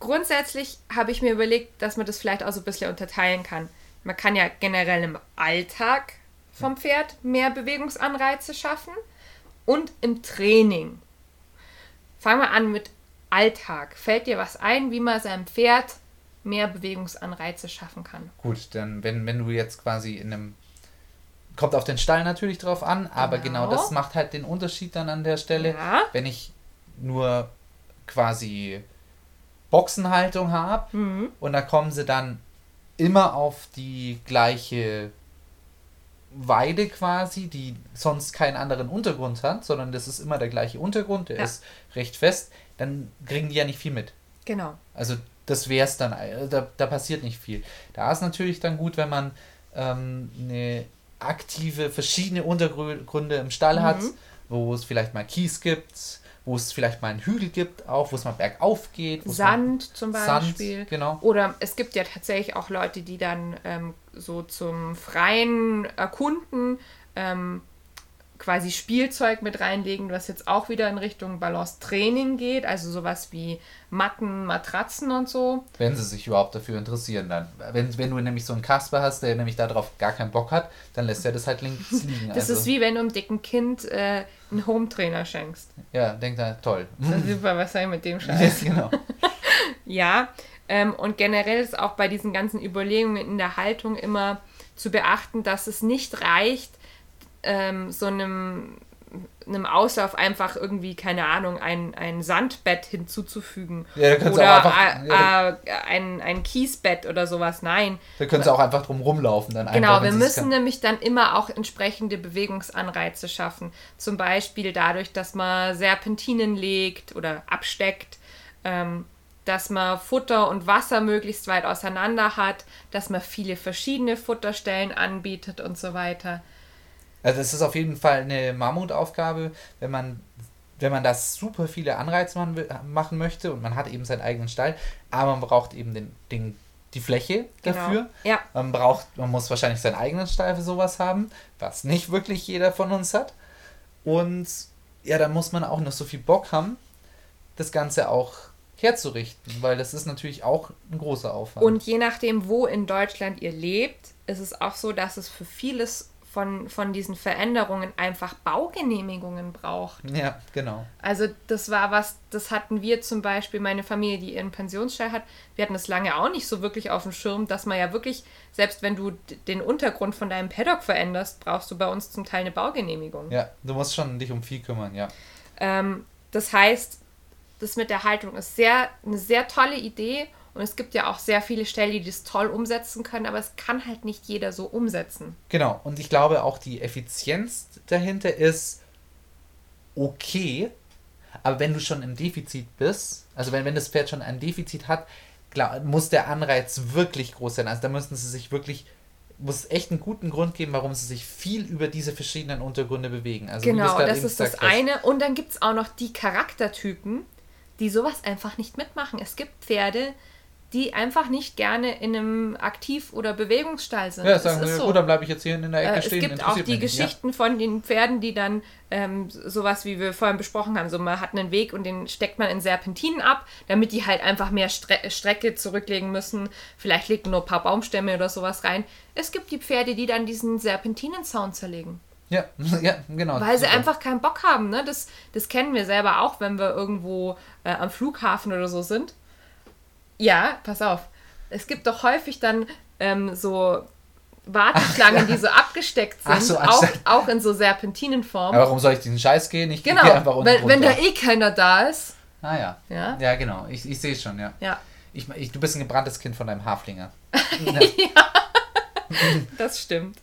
grundsätzlich habe ich mir überlegt, dass man das vielleicht auch so ein bisschen unterteilen kann. Man kann ja generell im Alltag vom Pferd mehr Bewegungsanreize schaffen und im Training. Fangen wir an mit Alltag. Fällt dir was ein, wie man seinem Pferd mehr Bewegungsanreize schaffen kann? Gut, dann wenn, wenn du jetzt quasi in einem kommt auf den Stall natürlich drauf an, aber Genau. genau das macht halt den Unterschied dann an der Stelle. Ja. Wenn ich nur quasi Boxenhaltung habe Mhm. und da kommen sie dann immer auf die gleiche Weide quasi, die sonst keinen anderen Untergrund hat, sondern das ist immer der gleiche Untergrund, der Ja. ist recht fest, dann kriegen die ja nicht viel mit. Genau. Also das wäre es dann, äh, da, da passiert nicht viel. Da ist natürlich dann gut, wenn man ähm, eine aktive, verschiedene Untergründe im Stall hat, Mhm. wo es vielleicht mal Kies gibt, wo es vielleicht mal einen Hügel gibt, auch wo es mal bergauf geht. Sand zum Beispiel. Sand, genau. Oder es gibt ja tatsächlich auch Leute, die dann ähm, so zum freien Erkunden ähm, quasi Spielzeug mit reinlegen, was jetzt auch wieder in Richtung Balance-Training geht, also sowas wie Matten, Matratzen und so. Wenn sie sich überhaupt dafür interessieren dann. Wenn, wenn du nämlich so einen Kasper hast, der nämlich darauf gar keinen Bock hat, dann lässt er das halt links liegen. Das also, ist wie wenn du einem dicken Kind äh, einen Home-Trainer schenkst. Ja, denkt er, toll. Das ist super, was soll ich mit dem Scheiß? genau. Ja, ähm, und generell ist auch bei diesen ganzen Überlegungen in der Haltung immer zu beachten, dass es nicht reicht, ähm, so einem, einem Auslauf einfach irgendwie, keine Ahnung, ein, ein Sandbett hinzuzufügen. Ja, oder auch einfach- ja, ein, ein Kiesbett oder sowas. Nein. Da können sie auch einfach drum rumlaufen dann Genau, einfach. wir müssen kann. nämlich dann immer auch entsprechende Bewegungsanreize schaffen. Zum Beispiel dadurch, dass man Serpentinen legt oder absteckt, ähm, dass man Futter und Wasser möglichst weit auseinander hat, dass man viele verschiedene Futterstellen anbietet und so weiter. Also es ist auf jeden Fall eine Mammutaufgabe, wenn man, wenn man das super viele Anreize machen, machen möchte und man hat eben seinen eigenen Stall, aber man braucht eben den, den, die Fläche dafür. Genau. Ja, Man braucht, man muss wahrscheinlich seinen eigenen Stall für sowas haben, was nicht wirklich jeder von uns hat. Und ja, da muss man auch noch so viel Bock haben, das Ganze auch herzurichten, weil das ist natürlich auch ein großer Aufwand. und je nachdem, wo in Deutschland ihr lebt, ist es auch so, dass es für vieles von, von diesen Veränderungen einfach Baugenehmigungen braucht. ja, genau. Also das war was, das hatten wir zum Beispiel, meine Familie, die ihren Pensionsstall hat, wir hatten das lange auch nicht so wirklich auf dem Schirm, dass man ja wirklich, selbst wenn du den Untergrund von deinem Paddock veränderst, brauchst du bei uns zum Teil eine Baugenehmigung. Ja, du musst schon dich um viel kümmern, ja. Ähm, das heißt, das mit der Haltung ist sehr, eine sehr tolle Idee und es gibt ja auch sehr viele Ställe, die das toll umsetzen können, aber es kann halt nicht jeder so umsetzen. Genau, und ich glaube auch die Effizienz dahinter ist okay, aber wenn du schon im Defizit bist, also wenn, wenn das Pferd schon ein Defizit hat, klar, muss der Anreiz wirklich groß sein. Also da müssen sie sich wirklich, muss es echt einen guten Grund geben, warum sie sich viel über diese verschiedenen Untergründe bewegen. Also Genau, das ist das eine. Und dann gibt es auch noch die Charaktertypen, die sowas einfach nicht mitmachen. Es gibt Pferde, die einfach nicht gerne in einem Aktiv- oder Bewegungsstall sind. Ja, Das sagen ist sie, so. gut, dann bleibe ich jetzt hier in der Ecke Äh, es stehen. gibt auch die nicht. Geschichten von den Pferden, die dann ähm, sowas, wie wir vorhin besprochen haben, so man hat einen Weg und den steckt man in Serpentinen ab, damit die halt einfach mehr Stre Strecke zurücklegen müssen. Vielleicht legt man nur ein paar Baumstämme oder sowas rein. Es gibt die Pferde, die dann diesen Serpentinenzaun zerlegen. Ja, ja, ja genau. Weil sie super. einfach keinen Bock haben. Ne? Das, das kennen wir selber auch, wenn wir irgendwo äh, am Flughafen oder so sind. Ja, pass auf. Es gibt doch häufig dann ähm, so Warteschlangen, die so abgesteckt sind, so, auch, anstatt- auch in so Serpentinenform. Aber warum soll ich diesen Scheiß gehen? Ich genau, gehe einfach unten wenn, wenn da eh keiner da ist. Ah ja. Ja. Ja, genau. Ich, ich sehe es schon, ja. Ja, Ich, ich, du bist ein gebranntes Kind von deinem Haflinger. das stimmt.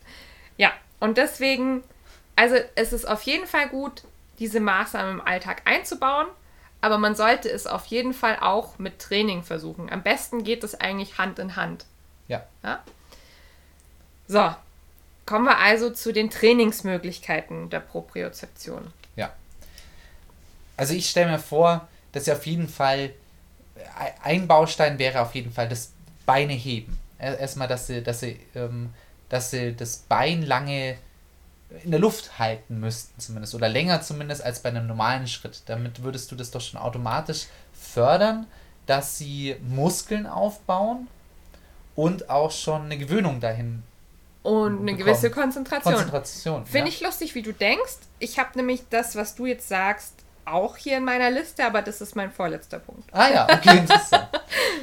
Ja, und deswegen, also es ist auf jeden Fall gut, diese Maßnahmen im Alltag einzubauen, aber man sollte es auf jeden Fall auch mit Training versuchen. Am besten geht es eigentlich Hand in Hand. Ja. Ja? So, Kommen wir also zu den Trainingsmöglichkeiten der Propriozeption. Ja. Also ich stelle mir vor, dass auf jeden Fall ein Baustein wäre auf jeden Fall das Beine heben. Erstmal, dass sie, dass sie, ähm, dass sie das Bein lange in der Luft halten müssten, zumindest, oder länger zumindest als bei einem normalen Schritt. Damit würdest du das doch schon automatisch fördern, dass sie Muskeln aufbauen und auch schon eine Gewöhnung dahin. Und eine bekommen. gewisse Konzentration. Konzentration. Finde ja. ich lustig, wie du denkst. Ich habe nämlich das, was du jetzt sagst, auch hier in meiner Liste, aber das ist mein vorletzter Punkt. Ah ja, okay, interessant.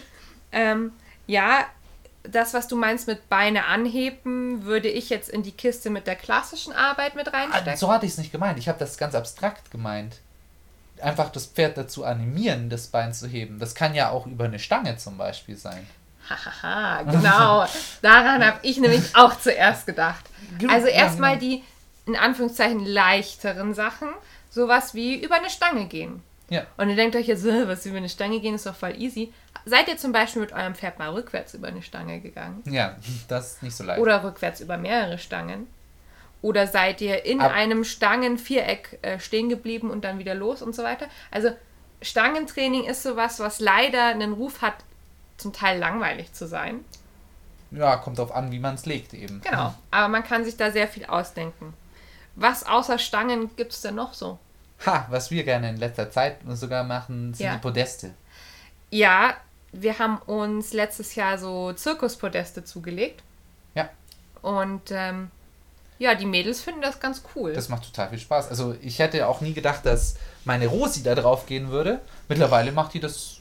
ähm, ja, das, was du meinst mit Beine anheben, würde ich jetzt in die Kiste mit der klassischen Arbeit mit reinstecken. Ah, so hatte ich es nicht gemeint. Ich habe das ganz abstrakt gemeint. Einfach das Pferd dazu animieren, das Bein zu heben. Das kann ja auch über eine Stange zum Beispiel sein. Hahaha, genau. Daran habe ich nämlich auch zuerst gedacht. Also erstmal genau. die in Anführungszeichen leichteren Sachen, sowas wie über eine Stange gehen. Ja. Und ihr denkt euch jetzt, was über eine Stange gehen ist doch voll easy. Seid ihr zum Beispiel mit eurem Pferd mal rückwärts über eine Stange gegangen? Ja, das ist nicht so leicht. Oder rückwärts über mehrere Stangen? Oder seid ihr in Ab einem Stangenviereck äh, stehen geblieben und dann wieder los und so weiter? Also Stangentraining ist sowas, was leider einen Ruf hat, zum Teil langweilig zu sein. Ja, kommt darauf an, wie man es legt eben. Genau, aber man kann sich da sehr viel ausdenken. Was außer Stangen gibt es denn noch so? Ha, was wir gerne in letzter Zeit sogar machen, sind ja. die Podeste. Ja, wir haben uns letztes Jahr so Zirkuspodeste zugelegt. Ja. Und ähm, ja, die Mädels finden das ganz cool. Das macht total viel Spaß. Also ich hätte auch nie gedacht, dass meine Rosi da drauf gehen würde. Mittlerweile macht die das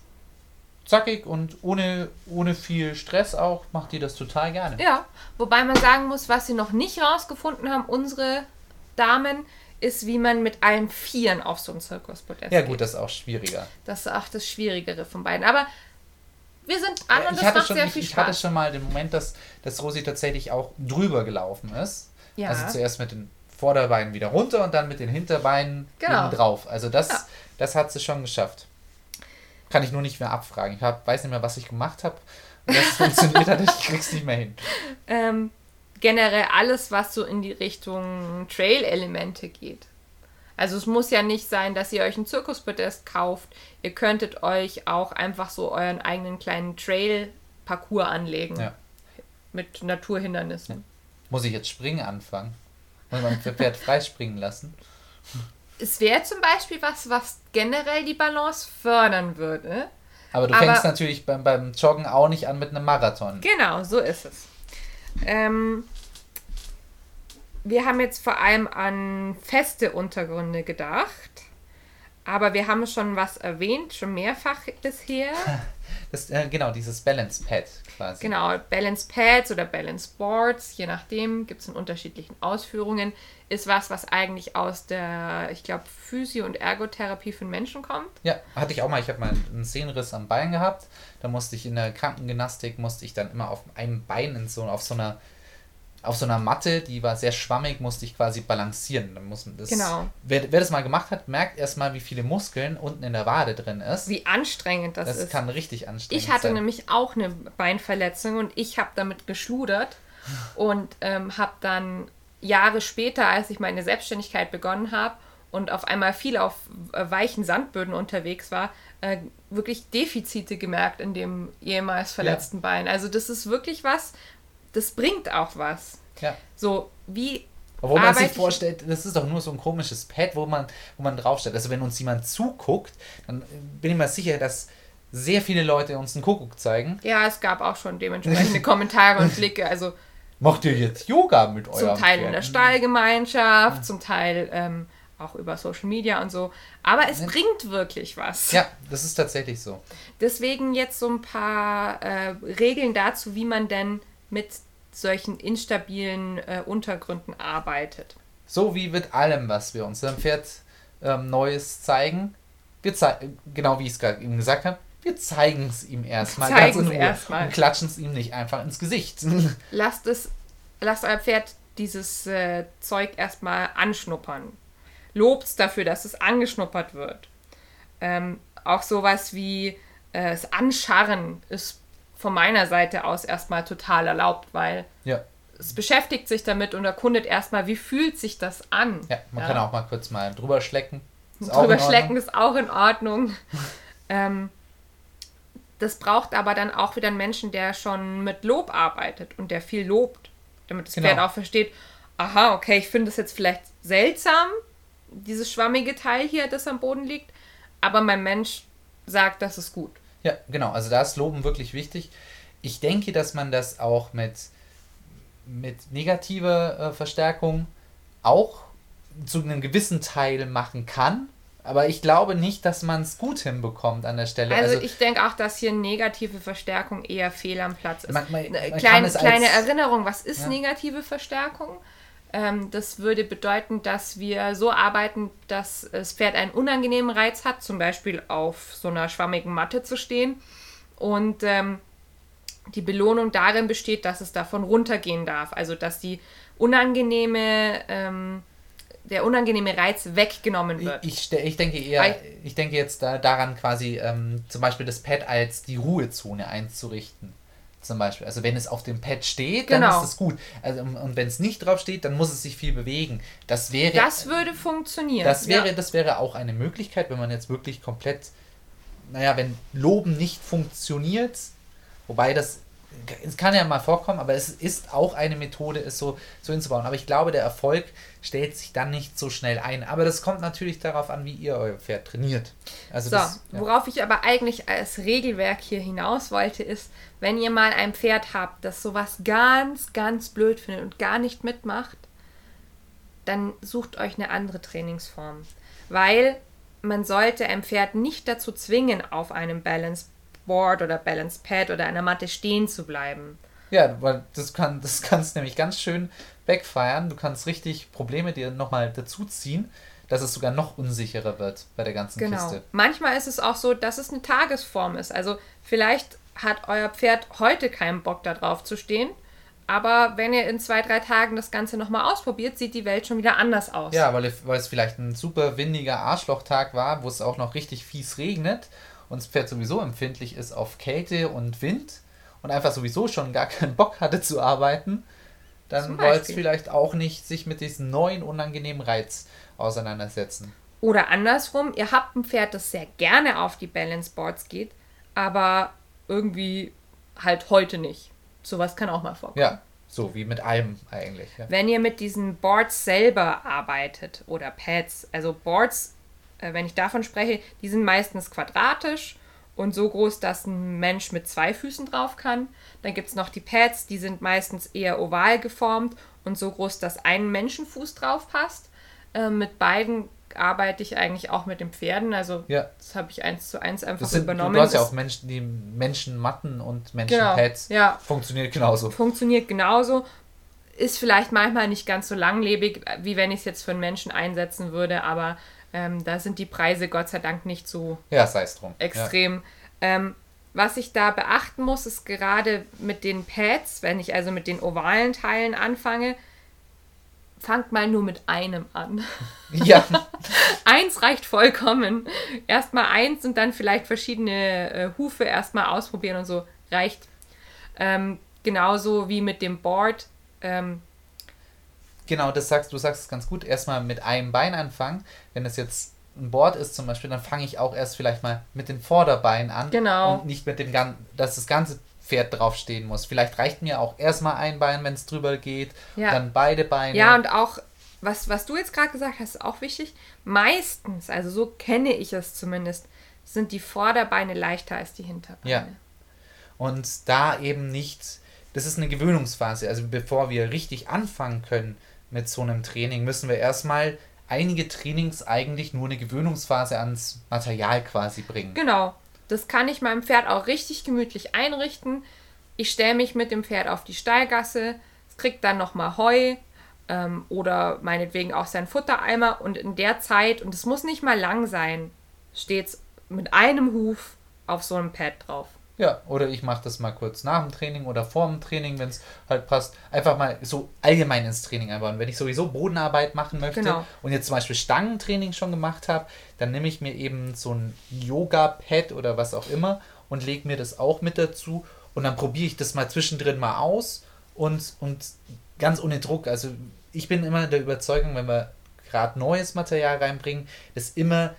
zackig und ohne, ohne viel Stress auch, macht die das total gerne. Ja, wobei man sagen muss, was sie noch nicht rausgefunden haben, unsere Damen, ist, wie man mit allen Vieren auf so ein Zirkuspodest Ja gut, geht. das ist auch schwieriger. Das ist auch das Schwierigere von beiden. Aber wir sind an und das macht schon, sehr viel ich, Spaß. Ich hatte schon mal den Moment, dass, dass Rosi tatsächlich auch drüber gelaufen ist. Ja. Also zuerst mit den Vorderbeinen wieder runter und dann mit den Hinterbeinen genau. drauf. Also das, ja. das hat sie schon geschafft. Kann ich nur nicht mehr abfragen. Ich hab, weiß nicht mehr, was ich gemacht habe. Und das funktioniert hat, ich krieg's nicht mehr hin. Ähm, generell alles, was so in die Richtung Trail-Elemente geht. Also es muss ja nicht sein, dass ihr euch ein Zirkuspodest kauft. Ihr könntet euch auch einfach so euren eigenen kleinen Trail-Parcours anlegen. Ja. Mit Naturhindernissen. Muss ich jetzt springen anfangen? Muss man Pferd freispringen lassen? Es wäre zum Beispiel was, was generell die Balance fördern würde. Aber du fängst natürlich beim, beim Joggen auch nicht an mit einem Marathon. Genau, so ist es. Ähm, wir haben jetzt vor allem an feste Untergründe gedacht. Aber wir haben schon was erwähnt, schon mehrfach bisher. Das, äh, genau, dieses Balance Pad quasi. Genau, Balance Pads oder Balance Boards, je nachdem, gibt es in unterschiedlichen Ausführungen, ist was, was eigentlich aus der, ich glaube, Physio- und Ergotherapie für den Menschen kommt. Ja, hatte ich auch mal. Ich habe mal einen Sehnenriss am Bein gehabt. Da musste ich in der Krankengymnastik, musste ich dann immer auf einem Bein in so, auf so einer auf so einer Matte, die war sehr schwammig, musste ich quasi balancieren. Dann muss das, genau. Wer, wer das mal gemacht hat, merkt erstmal, wie viele Muskeln unten in der Wade drin ist. Wie anstrengend das, das ist. Das kann richtig anstrengend sein. Ich hatte sein. nämlich auch eine Beinverletzung und ich habe damit geschludert und ähm, habe dann Jahre später, als ich meine Selbstständigkeit begonnen habe und auf einmal viel auf äh, weichen Sandböden unterwegs war, äh, wirklich Defizite gemerkt in dem jemals verletzten ja. Bein. Also das ist wirklich was, das bringt auch was. Ja. So, wie. Obwohl man sich vorstellt, das ist doch nur so ein komisches Pad, wo man, wo man draufstellt. Also wenn uns jemand zuguckt, dann bin ich mir sicher, dass sehr viele Leute uns einen Kuckuck zeigen. Ja, es gab auch schon dementsprechende Kommentare und Blicke. Also macht ihr jetzt Yoga mit eurem Zum Teil Pferd? in der Stallgemeinschaft, ja. zum Teil ähm, auch über Social Media und so. Aber es ja. bringt wirklich was. Ja, das ist tatsächlich so. Deswegen jetzt so ein paar äh, Regeln dazu, wie man denn mit solchen instabilen äh, Untergründen arbeitet. So wie mit allem, was wir unserem Pferd ähm, Neues zeigen. Wir zeigen, genau wie ich es gerade eben gesagt habe, wir zeigen es ihm erstmal ganz in Ruhe erstmal. und klatschen es ihm nicht einfach ins Gesicht. lasst es, lasst euer Pferd dieses äh, Zeug erstmal anschnuppern. Lobt es dafür, dass es angeschnuppert wird. Ähm, auch sowas wie äh, das Anscharren ist von meiner Seite aus erstmal total erlaubt, weil ja. es beschäftigt sich damit und erkundet erstmal, wie fühlt sich das an. Ja, man ja. kann auch mal kurz mal drüber schlecken. Ist drüber schlecken ist auch in Ordnung. ähm, das braucht aber dann auch wieder einen Menschen, der schon mit Lob arbeitet und der viel lobt, damit das genau. Pferd auch versteht, aha, okay, ich finde das jetzt vielleicht seltsam, dieses schwammige Teil hier, das am Boden liegt, aber mein Mensch sagt, das ist gut. Ja, genau, also da ist Loben wirklich wichtig. Ich denke, dass man das auch mit, mit negativer äh, Verstärkung auch zu einem gewissen Teil machen kann, aber ich glaube nicht, dass man es gut hinbekommt an der Stelle. Also, also ich denke auch, dass hier negative Verstärkung eher fehl am Platz ist. Man, man, man kleine, kleine Erinnerung, was ist ja. negative Verstärkung? Ähm, das würde bedeuten, dass wir so arbeiten, dass das Pferd einen unangenehmen Reiz hat, zum Beispiel auf so einer schwammigen Matte zu stehen. Und ähm, die Belohnung darin besteht, dass es davon runtergehen darf. Also dass die unangenehme ähm, der unangenehme Reiz weggenommen wird. Ich, ich, denke eher, ich denke jetzt da, daran quasi ähm, zum Beispiel das Pad als die Ruhezone einzurichten. Zum Beispiel. Also wenn es auf dem Pad steht, genau. dann ist es gut. Also, und wenn es nicht drauf steht, dann muss es sich viel bewegen. Das wäre. Das würde funktionieren. Das wäre, ja. das wäre auch eine Möglichkeit, wenn man jetzt wirklich komplett, naja, wenn Loben nicht funktioniert, wobei das es kann ja mal vorkommen, aber es ist auch eine Methode, es so, so hinzubauen. Aber ich glaube, der Erfolg stellt sich dann nicht so schnell ein. Aber das kommt natürlich darauf an, wie ihr euer Pferd trainiert. Also so, das, ja. worauf ich aber eigentlich als Regelwerk hier hinaus wollte, ist, wenn ihr mal ein Pferd habt, das sowas ganz, ganz blöd findet und gar nicht mitmacht, dann sucht euch eine andere Trainingsform. Weil man sollte ein Pferd nicht dazu zwingen, auf einem Balance Board oder Balance Pad oder einer Matte stehen zu bleiben. Ja, weil das kann das kannst nämlich ganz schön backfeiern. Du kannst richtig Probleme dir nochmal dazu ziehen, dass es sogar noch unsicherer wird bei der ganzen genau. Kiste. Manchmal ist es auch so, dass es eine Tagesform ist. Also vielleicht hat euer Pferd heute keinen Bock darauf zu stehen. Aber wenn ihr in zwei, drei Tagen das Ganze nochmal ausprobiert, sieht die Welt schon wieder anders aus. Ja, weil, weil es vielleicht ein super windiger Arschlochtag war, wo es auch noch richtig fies regnet und das Pferd sowieso empfindlich ist auf Kälte und Wind und einfach sowieso schon gar keinen Bock hatte zu arbeiten, dann wollte es vielleicht auch nicht sich mit diesem neuen unangenehmen Reiz auseinandersetzen. Oder andersrum, ihr habt ein Pferd, das sehr gerne auf die Balance Boards geht, aber irgendwie halt heute nicht. Sowas kann auch mal vorkommen. Ja, so wie mit allem eigentlich. Ja. Wenn ihr mit diesen Boards selber arbeitet oder Pads, also Boards äh, wenn ich davon spreche, die sind meistens quadratisch und so groß, dass ein Mensch mit zwei Füßen drauf kann. Dann gibt es noch die Pads, die sind meistens eher oval geformt und so groß, dass ein Menschenfuß drauf passt. Äh, mit beiden arbeite ich eigentlich auch mit den Pferden. Also ja. das habe ich eins zu eins einfach sind, übernommen. Du hast ja auch Menschen, die Menschenmatten und Menschenpads. Genau, ja. Funktioniert genauso. Funktioniert genauso. Ist vielleicht manchmal nicht ganz so langlebig, wie wenn ich es jetzt für einen Menschen einsetzen würde, aber ähm, da sind die Preise Gott sei Dank nicht so ja, extrem. Ja. Ähm, was ich da beachten muss, ist gerade mit den Pads, wenn ich also mit den ovalen Teilen anfange, fangt mal nur mit einem an. Ja. eins reicht vollkommen. Erstmal eins und dann vielleicht verschiedene äh, Hufe erstmal ausprobieren und so reicht. Ähm, genauso wie mit dem Board. Ähm, Genau, das sagst du sagst es ganz gut. Erstmal mit einem Bein anfangen. Wenn es jetzt ein Board ist zum Beispiel, dann fange ich auch erst vielleicht mal mit den Vorderbeinen an. Genau. Und nicht mit dem ganzen, dass das ganze Pferd draufstehen muss. Vielleicht reicht mir auch erstmal ein Bein, wenn es drüber geht, ja. dann beide Beine. Ja, und auch, was, was du jetzt gerade gesagt hast, ist auch wichtig. Meistens, also so kenne ich es zumindest, sind die Vorderbeine leichter als die Hinterbeine. Ja. Und da eben nicht, das ist eine Gewöhnungsphase. Also bevor wir richtig anfangen können, mit so einem Training müssen wir erstmal einige Trainings eigentlich nur eine Gewöhnungsphase ans Material quasi bringen. Genau. Das kann ich meinem Pferd auch richtig gemütlich einrichten. Ich stelle mich mit dem Pferd auf die Steilgasse, es kriegt dann nochmal Heu ähm, oder meinetwegen auch sein Futtereimer und in der Zeit, und es muss nicht mal lang sein, steht es mit einem Huf auf so einem Pad drauf. Ja, oder ich mache das mal kurz nach dem Training oder vor dem Training, wenn es halt passt. Einfach mal so allgemein ins Training einbauen. Wenn ich sowieso Bodenarbeit machen möchte genau. und jetzt zum Beispiel Stangentraining schon gemacht habe, dann nehme ich mir eben so ein Yoga-Pad oder was auch immer und lege mir das auch mit dazu und dann probiere ich das mal zwischendrin mal aus und, und ganz ohne Druck. Also ich bin immer der Überzeugung, wenn wir gerade neues Material reinbringen, das immer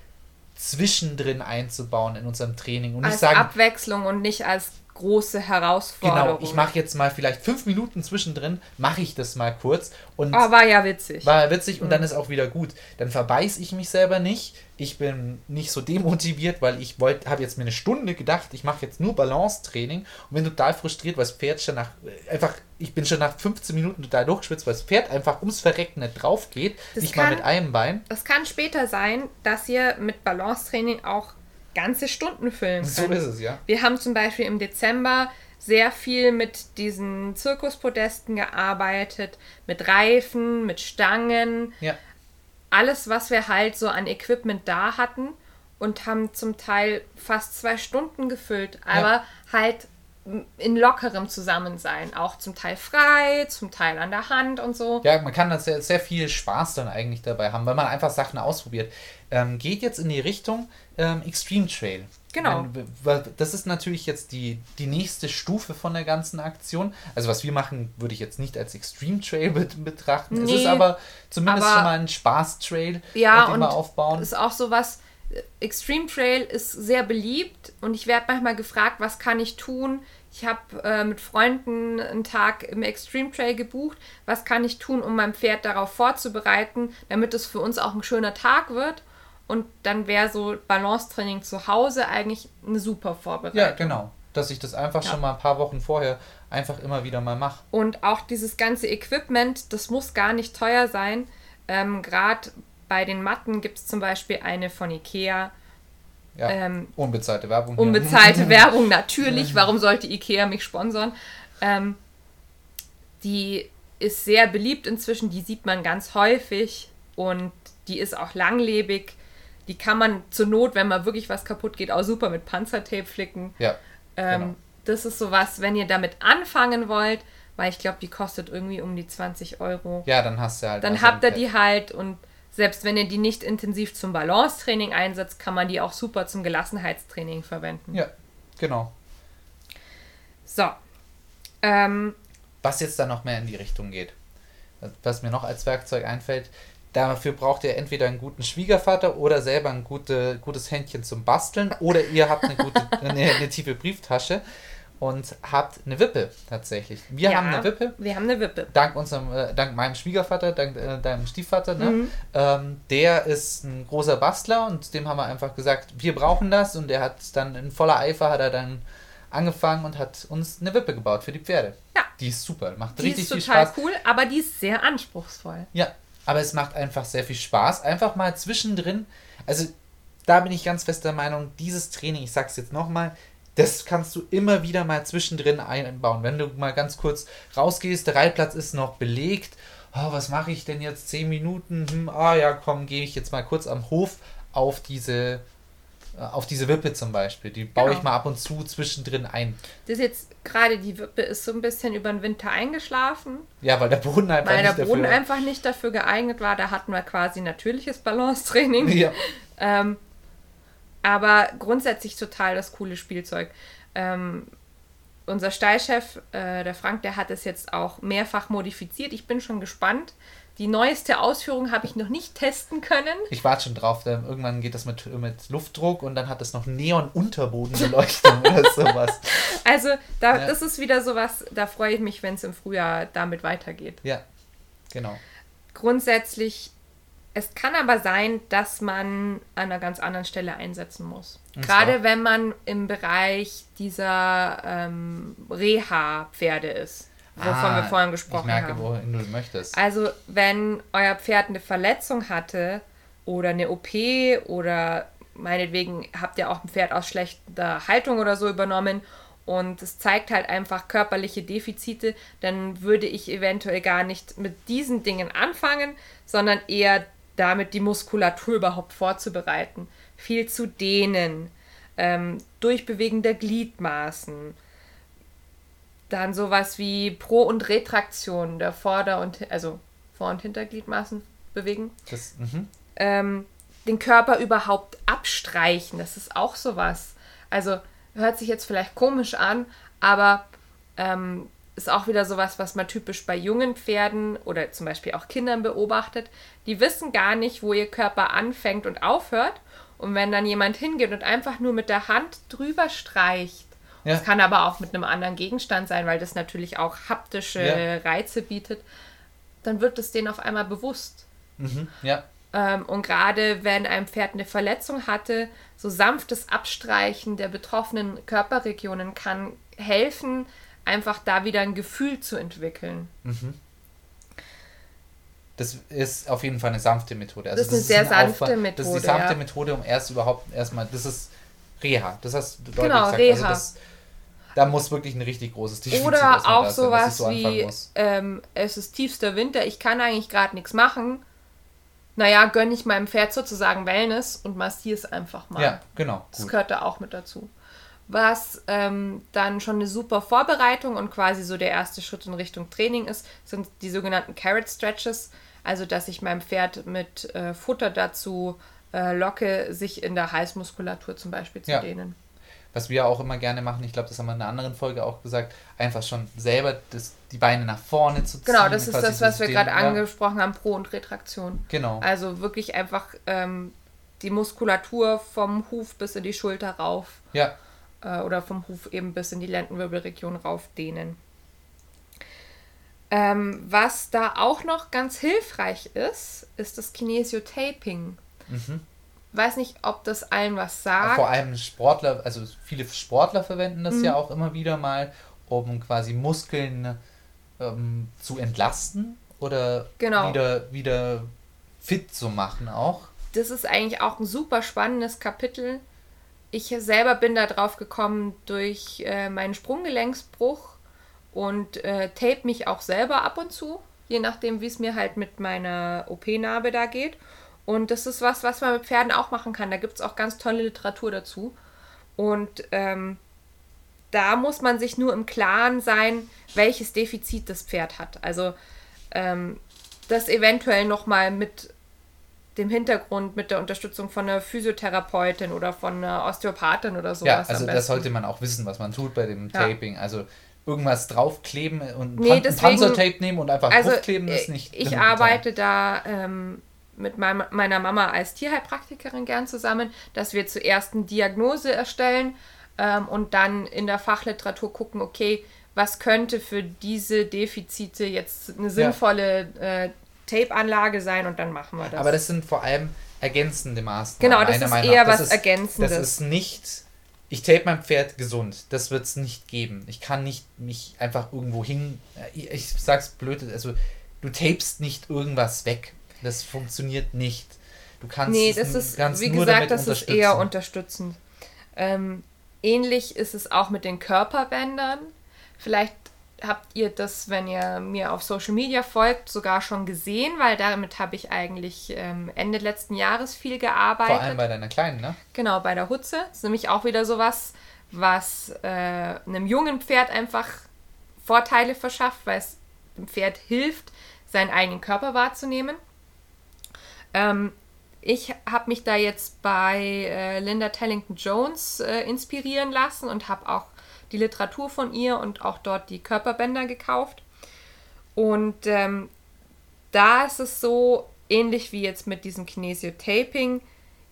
zwischendrin einzubauen in unserem Training. Und als sagen, Abwechslung und nicht als große Herausforderung. Genau, ich mache jetzt mal vielleicht fünf Minuten zwischendrin, mache ich das mal kurz. Und oh, war ja witzig. War ja witzig und mhm. dann ist auch wieder gut. Dann verbeiß ich mich selber nicht. Ich bin nicht so demotiviert, weil ich wollte, habe jetzt mir eine Stunde gedacht, ich mache jetzt nur Balance-Training und bin total frustriert, weil das Pferd schon nach, einfach, ich bin schon nach 15 Minuten total durchgeschwitzt, weil das Pferd einfach ums Verrecken nicht drauf geht, das nicht kann, mal mit einem Bein. Es kann später sein, dass ihr mit Balance-Training auch ganze Stunden füllen können. So ist es, ja. Wir haben zum Beispiel im Dezember sehr viel mit diesen Zirkuspodesten gearbeitet, mit Reifen, mit Stangen. Ja. Alles, was wir halt so an Equipment da hatten und haben zum Teil fast zwei Stunden gefüllt, aber ja. halt in lockerem Zusammensein. Auch zum Teil frei, zum Teil an der Hand und so. Ja, man kann da sehr, sehr viel Spaß dann eigentlich dabei haben, weil man einfach Sachen ausprobiert. Ähm, geht jetzt in die Richtung ähm, Extreme Trail. Genau. Das ist natürlich jetzt die, die nächste Stufe von der ganzen Aktion. Also was wir machen, würde ich jetzt nicht als Extreme Trail betrachten. Nee, es ist aber zumindest aber, schon mal ein Spaß-Trail, ja, den wir aufbauen. Ist auch so was, Extreme Trail ist sehr beliebt und ich werde manchmal gefragt, was kann ich tun? Ich habe äh, mit Freunden einen Tag im Extreme Trail gebucht. Was kann ich tun, um mein Pferd darauf vorzubereiten, damit es für uns auch ein schöner Tag wird? Und dann wäre so Balancetraining zu Hause eigentlich eine super Vorbereitung. Ja, genau. Dass ich das einfach ja. schon mal ein paar Wochen vorher einfach immer wieder mal mache. Und auch dieses ganze Equipment, das muss gar nicht teuer sein. Ähm, Gerade bei den Matten gibt es zum Beispiel eine von Ikea. Ja, ähm, unbezahlte Werbung. Unbezahlte Werbung, natürlich. Warum sollte Ikea mich sponsern? Ähm, die ist sehr beliebt inzwischen, die sieht man ganz häufig und die ist auch langlebig. Die kann man zur Not, wenn mal wirklich was kaputt geht, auch super mit Panzertape flicken. Ja. Ähm, genau. Das ist sowas, wenn ihr damit anfangen wollt, weil ich glaube, die kostet irgendwie um die 20 Euro. Ja, dann hast du halt. Dann habt ihr die halt und selbst wenn ihr die nicht intensiv zum Balancetraining einsetzt, kann man die auch super zum Gelassenheitstraining verwenden. Ja, genau. So. Ähm, was jetzt da noch mehr in die Richtung geht, was mir noch als Werkzeug einfällt, dafür braucht ihr entweder einen guten Schwiegervater oder selber ein gute, gutes Händchen zum Basteln oder ihr habt eine gute, eine, eine tiefe Brieftasche und habt eine Wippe tatsächlich. Wir ja, haben eine Wippe. Wir haben eine Wippe. Dank unserem, äh, dank meinem Schwiegervater, dank äh, deinem Stiefvater, ne? Mhm. Ähm, der ist ein großer Bastler und dem haben wir einfach gesagt, wir brauchen das und der hat dann in voller Eifer hat er dann angefangen und hat uns eine Wippe gebaut für die Pferde. Ja. Die ist super, macht die richtig viel Spaß. Die ist total cool, aber die ist sehr anspruchsvoll. Ja, aber es macht einfach sehr viel Spaß, einfach mal zwischendrin, also da bin ich ganz fest der Meinung, dieses Training, ich sag's jetzt nochmal, das kannst du immer wieder mal zwischendrin einbauen. Wenn du mal ganz kurz rausgehst, der Reitplatz ist noch belegt. Oh, was mache ich denn jetzt? Zehn Minuten? Hm, ah ja, komm, gehe ich jetzt mal kurz am Hof auf diese auf diese Wippe zum Beispiel. Die baue genau. ich mal ab und zu zwischendrin ein. Das ist jetzt gerade die Wippe ist so ein bisschen über den Winter eingeschlafen. Ja, weil der Boden einfach weil nicht der Boden dafür einfach nicht dafür geeignet war. Da hatten wir quasi natürliches Balancetraining. Ja. ähm, aber grundsätzlich total das coole Spielzeug. Ähm, unser Stallchef, äh, der Frank, der hat es jetzt auch mehrfach modifiziert. Ich bin schon gespannt. Die neueste Ausführung habe ich noch nicht testen können. Ich warte schon drauf. Irgendwann geht das mit, mit Luftdruck und dann hat es noch Neon-Unterbodenbeleuchtung oder sowas. Also, da, ja. das ist wieder sowas, da freue ich mich, wenn es im Frühjahr damit weitergeht. Ja, genau. Grundsätzlich es kann aber sein, dass man an einer ganz anderen Stelle einsetzen muss. Und Gerade zwar? wenn man im Bereich dieser ähm, Reha-Pferde ist, wovon ah, wir vorhin gesprochen haben. Ich merke, haben. wohin du möchtest. Also, wenn euer Pferd eine Verletzung hatte oder eine OP oder meinetwegen habt ihr auch ein Pferd aus schlechter Haltung oder so übernommen und es zeigt halt einfach körperliche Defizite, dann würde ich eventuell gar nicht mit diesen Dingen anfangen, sondern eher damit die Muskulatur überhaupt vorzubereiten. Viel zu dehnen, ähm, Durchbewegen der Gliedmaßen, dann sowas wie Pro- und Retraktion der Vorder- und also Vor- und Hintergliedmaßen bewegen. Das, mhm. ähm, den Körper überhaupt abstreichen, das ist auch sowas. Also hört sich jetzt vielleicht komisch an, aber ähm, ist auch wieder sowas, was man typisch bei jungen Pferden oder zum Beispiel auch Kindern beobachtet. Die wissen gar nicht, wo ihr Körper anfängt und aufhört. Und wenn dann jemand hingeht und einfach nur mit der Hand drüber streicht, ja. das kann aber auch mit einem anderen Gegenstand sein, weil das natürlich auch haptische ja. Reize bietet, dann wird es denen auf einmal bewusst. Mhm. Ja. Ähm, und gerade wenn ein Pferd eine Verletzung hatte, so sanftes Abstreichen der betroffenen Körperregionen kann helfen, einfach da wieder ein Gefühl zu entwickeln. Mhm. Das ist auf jeden Fall eine sanfte Methode. Also das ist eine sehr sanfte Aufwand, Methode. Das ist die sanfte ja. Methode, um erst überhaupt erstmal, das ist Reha. Das hast du deutlich genau, gesagt. Reha. Also das, da muss wirklich ein richtig großes Defizit Oder auch sowas so wie, ähm, es ist tiefster Winter, ich kann eigentlich gerade nichts machen. Naja, gönne ich meinem Pferd sozusagen Wellness und massiere es einfach mal. Ja, genau. Gut. Das gehört da auch mit dazu was ähm, dann schon eine super Vorbereitung und quasi so der erste Schritt in Richtung Training ist, sind die sogenannten Carrot Stretches. Also, dass ich meinem Pferd mit äh, Futter dazu äh, locke, sich in der Halsmuskulatur zum Beispiel zu ja. dehnen. Was wir auch immer gerne machen, ich glaube, das haben wir in einer anderen Folge auch gesagt, einfach schon selber das, die Beine nach vorne zu ziehen. Genau, das ist das, was wir gerade angesprochen haben, Pro- und Retraktion. Genau. Also wirklich einfach ähm, die Muskulatur vom Huf bis in die Schulter rauf. Ja äh, oder vom Huf eben bis in die Lendenwirbelregion raufdehnen. Ähm, was da auch noch ganz hilfreich ist, ist das Kinesiotaping. Mhm. Weiß nicht, ob das allen was sagt. Vor allem Sportler, also viele Sportler verwenden das mhm. ja auch immer wieder mal, um quasi Muskeln ähm, zu entlasten oder genau. wieder, wieder fit zu machen auch. Das ist eigentlich auch ein super spannendes Kapitel ich selber bin da drauf gekommen durch äh, meinen Sprunggelenksbruch und äh, tape mich auch selber ab und zu, je nachdem, wie es mir halt mit meiner OP-Narbe da geht. Und das ist was, was man mit Pferden auch machen kann. Da gibt es auch ganz tolle Literatur dazu. Und ähm, da muss man sich nur im Klaren sein, welches Defizit das Pferd hat. Also ähm, das eventuell nochmal mit dem Hintergrund mit der Unterstützung von einer Physiotherapeutin oder von einer Osteopathin oder sowas. Ja, also das sollte man auch wissen, was man tut bei dem Taping. Ja. Also irgendwas draufkleben und nee, Pan Panzertape nehmen und einfach also draufkleben ist nicht. Ich arbeite da ähm, mit mein, meiner Mama als Tierheilpraktikerin gern zusammen, dass wir zuerst eine Diagnose erstellen ähm, und dann in der Fachliteratur gucken, okay, was könnte für diese Defizite jetzt eine sinnvolle ja. äh, Tape-Anlage sein und dann machen wir das. Aber das sind vor allem ergänzende Maßnahmen. Genau, das ist eher was ist, Ergänzendes. Das ist nicht, ich tape mein Pferd gesund. Das wird es nicht geben. Ich kann nicht mich einfach irgendwo hin, ich, ich sag's blöd, also du tapest nicht irgendwas weg. Das funktioniert nicht. Du kannst nee, das ist, wie gesagt, das ist eher unterstützend. Ähm, ähnlich ist es auch mit den Körperbändern. Vielleicht habt ihr das, wenn ihr mir auf Social Media folgt, sogar schon gesehen, weil damit habe ich eigentlich ähm, Ende letzten Jahres viel gearbeitet. Vor allem bei deiner Kleinen, ne? Genau, bei der Hutze. Das ist nämlich auch wieder sowas, was äh, einem jungen Pferd einfach Vorteile verschafft, weil es dem Pferd hilft, seinen eigenen Körper wahrzunehmen. Ähm, ich habe mich da jetzt bei äh, Linda Tellington Jones äh, inspirieren lassen und habe auch die Literatur von ihr und auch dort die Körperbänder gekauft. Und ähm, da ist es so, ähnlich wie jetzt mit diesem Kinesiotaping,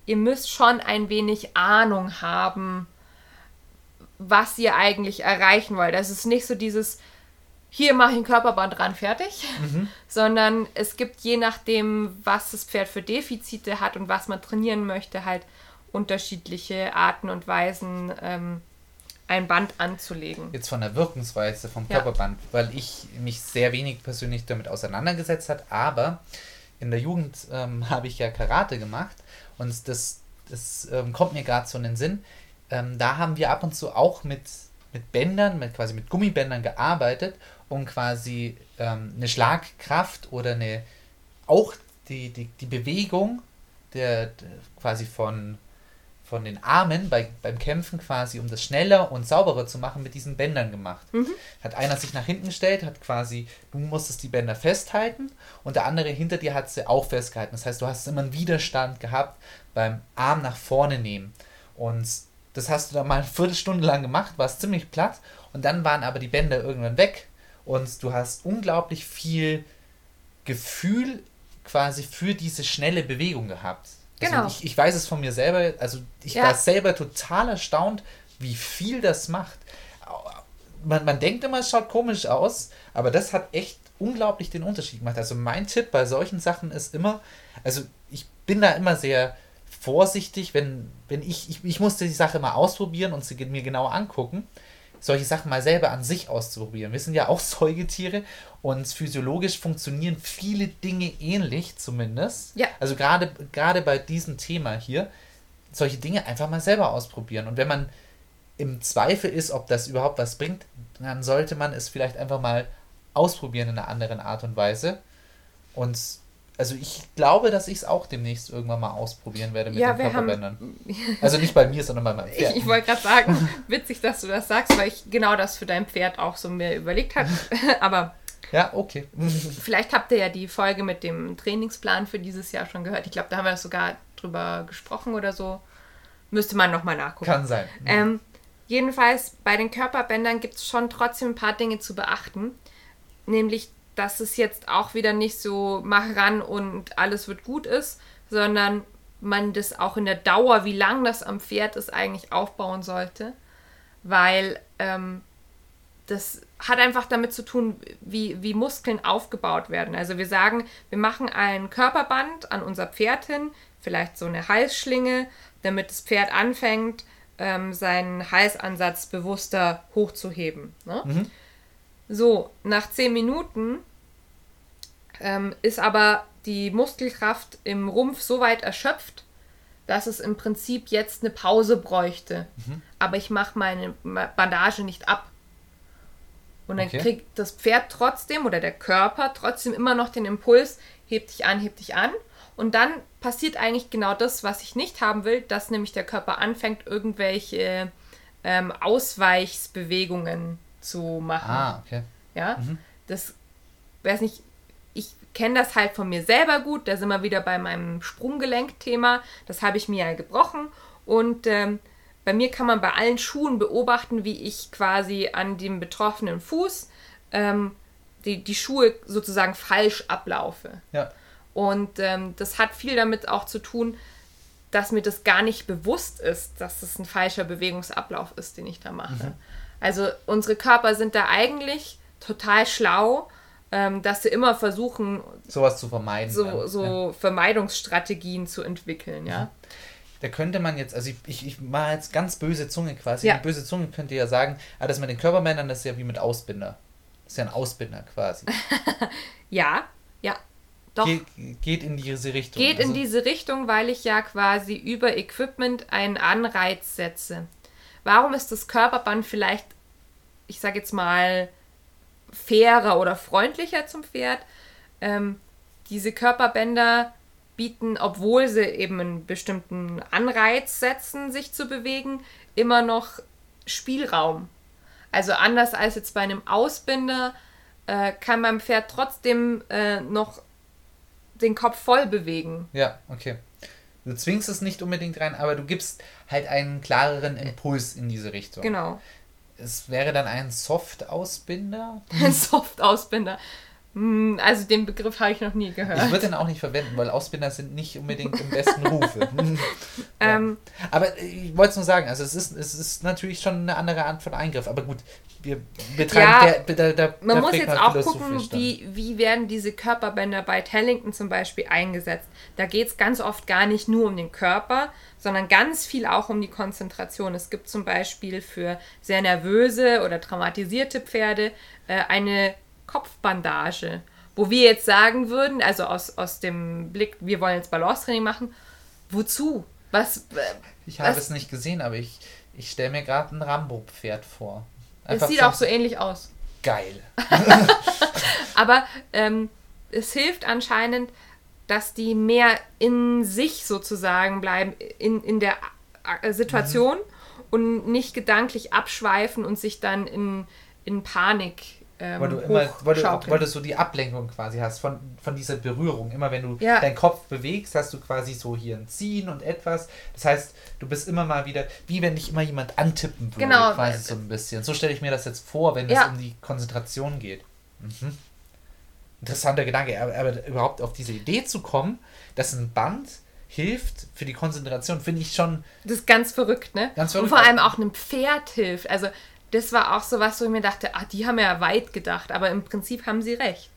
ihr müsst schon ein wenig Ahnung haben, was ihr eigentlich erreichen wollt. Das ist nicht so dieses, hier mache ich ein Körperband ran, fertig, mhm. sondern es gibt je nachdem, was das Pferd für Defizite hat und was man trainieren möchte, halt unterschiedliche Arten und Weisen, ähm, ein Band anzulegen. Jetzt von der Wirkungsweise vom Körperband, ja. weil ich mich sehr wenig persönlich damit auseinandergesetzt habe, aber in der Jugend ähm, habe ich ja Karate gemacht und das, das ähm, kommt mir gerade so in den Sinn. Ähm, da haben wir ab und zu auch mit, mit Bändern, mit quasi mit Gummibändern gearbeitet, um quasi ähm, eine Schlagkraft oder eine auch die, die, die Bewegung der, der quasi von von den Armen bei, beim Kämpfen quasi, um das schneller und sauberer zu machen, mit diesen Bändern gemacht. Mhm. Hat einer sich nach hinten gestellt, hat quasi, du musstest die Bänder festhalten und der andere hinter dir hat sie auch festgehalten. Das heißt, du hast immer einen Widerstand gehabt beim Arm nach vorne nehmen. Und das hast du dann mal eine Viertelstunde lang gemacht, war es ziemlich platt und dann waren aber die Bänder irgendwann weg und du hast unglaublich viel Gefühl quasi für diese schnelle Bewegung gehabt. Also Genau. ich, ich weiß es von mir selber, also ich Ja. war selber total erstaunt, wie viel das macht. Man, man denkt immer, es schaut komisch aus, aber das hat echt unglaublich den Unterschied gemacht. Also mein Tipp bei solchen Sachen ist immer, also ich bin da immer sehr vorsichtig, wenn, wenn ich, ich, ich musste die Sache mal ausprobieren und sie mir genau angucken, solche Sachen mal selber an sich auszuprobieren. Wir sind ja auch Säugetiere und physiologisch funktionieren viele Dinge ähnlich zumindest. Ja. Also gerade gerade bei diesem Thema hier, solche Dinge einfach mal selber ausprobieren. Und wenn man im Zweifel ist, ob das überhaupt was bringt, dann sollte man es vielleicht einfach mal ausprobieren in einer anderen Art und Weise. Und also ich glaube, dass ich es auch demnächst irgendwann mal ausprobieren werde mit Ja, den wir haben- Körperbändern. Also nicht bei mir, sondern bei meinem Ich, Pferd. ich wollte gerade sagen, witzig, dass du das sagst, weil ich genau das für dein Pferd auch so mir überlegt habe. Aber ja, okay. vielleicht habt ihr ja die Folge mit dem Trainingsplan für dieses Jahr schon gehört. Ich glaube, da haben wir sogar drüber gesprochen oder so. Müsste man nochmal nachgucken. Kann sein. Ähm, jedenfalls, bei den Körperbändern gibt es schon trotzdem ein paar Dinge zu beachten. Nämlich, dass es jetzt auch wieder nicht so mach ran und alles wird gut ist, sondern man das auch in der Dauer, wie lang das am Pferd ist, eigentlich aufbauen sollte. Weil ähm, das hat einfach damit zu tun, wie, wie Muskeln aufgebaut werden. Also wir sagen, wir machen ein Körperband an unser Pferd hin, vielleicht so eine Halsschlinge, damit das Pferd anfängt, ähm, seinen Halsansatz bewusster hochzuheben. Ne? So, nach 10 Minuten ähm, ist aber die Muskelkraft im Rumpf so weit erschöpft, dass es im Prinzip jetzt eine Pause bräuchte. Aber ich mache meine Bandage nicht ab. Und dann Okay. kriegt das Pferd trotzdem oder der Körper trotzdem immer noch den Impuls, heb dich an, heb dich an. Und dann passiert eigentlich genau das, was ich nicht haben will, dass nämlich der Körper anfängt, irgendwelche ähm, Ausweichsbewegungen zu machen. Ah, okay. Ja, das, weiß nicht, ich kenne das halt von mir selber gut. Da sind wir wieder bei meinem Sprunggelenk-Thema. Das habe ich mir ja gebrochen. Und ähm, bei mir kann man bei allen Schuhen beobachten, wie ich quasi an dem betroffenen Fuß ähm, die, die Schuhe sozusagen falsch ablaufe. Ja. Und ähm, das hat viel damit auch zu tun, dass mir das gar nicht bewusst ist, dass das ein falscher Bewegungsablauf ist, den ich da mache. Also unsere Körper sind da eigentlich total schlau, ähm, dass sie immer versuchen, Sowas zu vermeiden. so, so Vermeidungsstrategien zu entwickeln, ja. Da könnte man jetzt, also ich, ich, ich mache jetzt ganz böse Zunge quasi. Ja. Die böse Zunge könnte ja sagen, ah, das mit den Körperbändern, das ist ja wie mit Ausbinder. Das ist ja ein Ausbinder quasi. Ja, ja, doch. Geht, geht in diese Richtung. Geht in Also, diese Richtung, weil ich ja quasi über Equipment einen Anreiz setze. Warum ist das Körperband vielleicht, ich sage jetzt mal, fairer oder freundlicher zum Pferd? Ähm, diese Körperbänder bieten, obwohl sie eben einen bestimmten Anreiz setzen, sich zu bewegen, immer noch Spielraum. Also anders als jetzt bei einem Ausbinder äh, kann beim Pferd trotzdem äh, noch den Kopf voll bewegen. Ja, okay. Du zwingst es nicht unbedingt rein, aber du gibst halt einen klareren Impuls in diese Richtung. Genau. Es wäre dann ein Soft-Ausbinder. Ein Soft-Ausbinder. Hm, Also den Begriff habe ich noch nie Ich gehört. würde den auch nicht verwenden, weil Ausbinder sind nicht unbedingt im besten Rufe. ja. Ähm, Aber ich wollte es nur sagen, also es ist, es ist natürlich schon eine andere Art von Eingriff. Aber gut, wir betreiben Ja, der, der, der, Man der muss jetzt auch gucken, wie, wie werden diese Körperbänder bei Tellington zum Beispiel eingesetzt. Da geht es ganz oft gar nicht nur um den Körper, sondern ganz viel auch um die Konzentration. Es gibt zum Beispiel für sehr nervöse oder traumatisierte Pferde äh, eine Kopfbandage, wo wir jetzt sagen würden, also aus, aus dem Blick, wir wollen jetzt Balancetraining machen, wozu? Was, äh, Ich habe es nicht gesehen, aber ich, ich stelle mir gerade ein Rambo-Pferd vor. es Einfach sieht so auch so ähnlich aus. geil. Aber ähm, es hilft anscheinend, dass die mehr in sich sozusagen bleiben, in, in der äh, Situation und nicht gedanklich abschweifen und sich dann in, in Panik ähm, Weil du immer, weil du, weil du so die Ablenkung quasi hast von, von dieser Berührung. Immer wenn du Ja. deinen Kopf bewegst, hast du quasi so hier ein Ziehen und etwas. Das heißt, du bist immer mal wieder, wie wenn dich immer jemand antippen würde, Genau. quasi so ein bisschen. So stelle ich mir das jetzt vor, wenn Ja. es um die Konzentration geht. Mhm. Interessanter Gedanke, aber, aber überhaupt auf diese Idee zu kommen, dass ein Band hilft für die Konzentration, finde ich schon. Das ist ganz verrückt, ne? Ganz verrückt. Und vor allem auch einem Pferd hilft. Also, das war auch so was, wo ich mir dachte, ah, die haben ja weit gedacht, aber im Prinzip haben sie recht.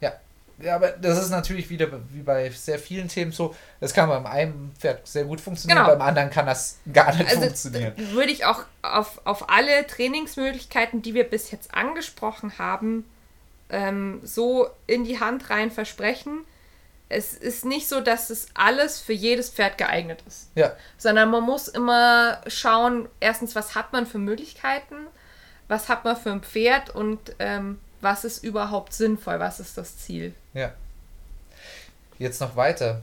Ja. Ja, aber das ist natürlich wieder wie bei sehr vielen Themen so, das kann beim einen Pferd sehr gut funktionieren, Genau. beim anderen kann das gar nicht Also funktionieren. d- würde ich auch auf, auf alle Trainingsmöglichkeiten, die wir bis jetzt angesprochen haben, ähm, so in die Hand rein versprechen. Es ist nicht so, dass es alles für jedes Pferd geeignet ist, Ja, sondern man muss immer schauen, erstens, was hat man für Möglichkeiten, was hat man für ein Pferd und ähm, was ist überhaupt sinnvoll, was ist das Ziel. ja. Jetzt noch weiter,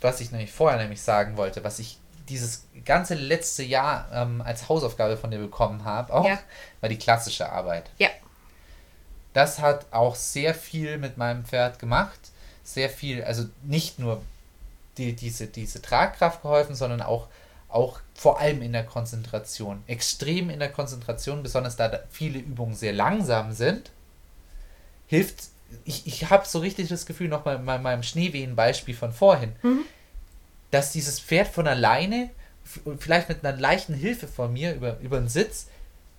was ich nämlich vorher nämlich sagen wollte, was ich dieses ganze letzte Jahr ähm, als Hausaufgabe von dir bekommen habe, auch Ja. war die klassische Arbeit. Ja. Das hat auch sehr viel mit meinem Pferd gemacht. Sehr viel, also nicht nur die, diese, diese Tragkraft geholfen, sondern auch, auch vor allem in der Konzentration. Extrem in der Konzentration, besonders da viele Übungen sehr langsam sind, hilft. Ich, ich habe so richtig das Gefühl, nochmal bei meinem Schneewehen-Beispiel von vorhin, dass dieses Pferd von alleine, vielleicht mit einer leichten Hilfe von mir über, über den Sitz,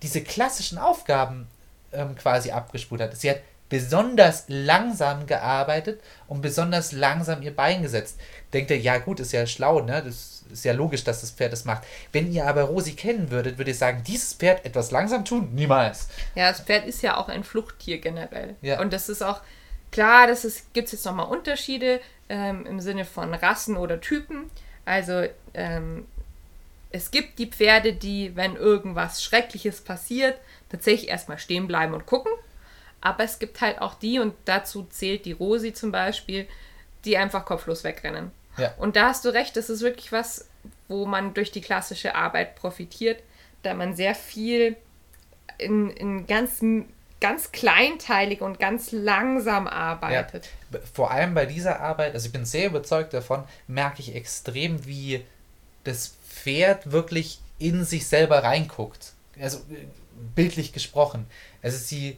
diese klassischen Aufgaben ähm, quasi abgespult hat. Sie hat besonders langsam gearbeitet und besonders langsam ihr Bein gesetzt. Denkt ihr, ja gut, ist ja schlau, ne? Das ist ja logisch, dass das Pferd das macht. Wenn ihr aber Rosi kennen würdet, würdet ihr sagen, dieses Pferd etwas langsam tun? Niemals. Ja, das Pferd ist ja auch ein Fluchttier generell. Ja. Und das ist auch klar, das gibt es jetzt nochmal Unterschiede ähm, im Sinne von Rassen oder Typen. Also ähm, es gibt die Pferde, die, wenn irgendwas Schreckliches passiert, tatsächlich erstmal stehen bleiben und gucken. Aber es gibt halt auch die, und dazu zählt die Rosi zum Beispiel, die einfach kopflos wegrennen. Ja. Und da hast du recht, das ist wirklich was, wo man durch die klassische Arbeit profitiert, da man sehr viel in, in ganz, ganz kleinteilig und ganz langsam arbeitet. B- Vor allem bei dieser Arbeit, also ich bin sehr überzeugt davon, merke ich extrem, wie das Pferd wirklich in sich selber reinguckt. Also äh, bildlich gesprochen. Also sie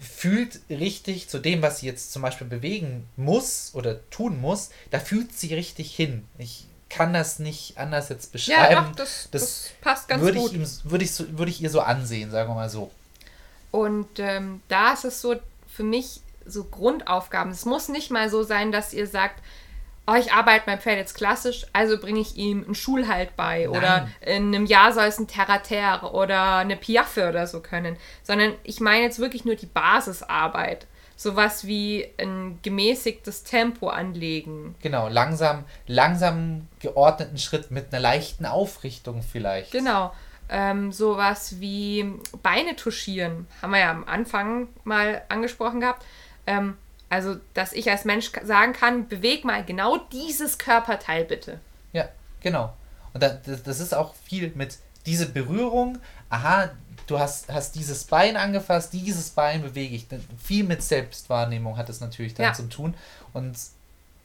fühlt richtig zu dem, was sie jetzt zum Beispiel bewegen muss oder tun muss, da fühlt sie richtig hin. Ich kann das nicht anders jetzt Ja, beschreiben. doch, das, das das, passt ganz würde gut. ich, würde, ich so, würde ich ihr so ansehen, sagen wir mal so. Und ähm, da ist es so für mich so Grundaufgaben. Es muss nicht mal so sein, dass ihr sagt, oh, ich arbeite mein Pferd jetzt klassisch, also bringe ich ihm einen Schulhalt bei oder Nein. in einem Jahr soll es ein Terraterre oder eine Piaffe oder so können, sondern ich meine jetzt wirklich nur die Basisarbeit. Sowas wie ein gemäßigtes Tempo anlegen. Genau, langsam, langsam geordneten Schritt mit einer leichten Aufrichtung vielleicht. Genau. Ähm, sowas wie Beine touchieren, haben wir ja am Anfang mal angesprochen gehabt. Ähm, also, dass ich als Mensch sagen kann, beweg mal genau dieses Körperteil bitte. Ja, genau. Und da, das, das ist auch viel mit dieser Berührung. Aha, du hast, hast dieses Bein angefasst, dieses Bein bewege ich. Viel mit Selbstwahrnehmung hat es natürlich dann Ja. zu tun. Und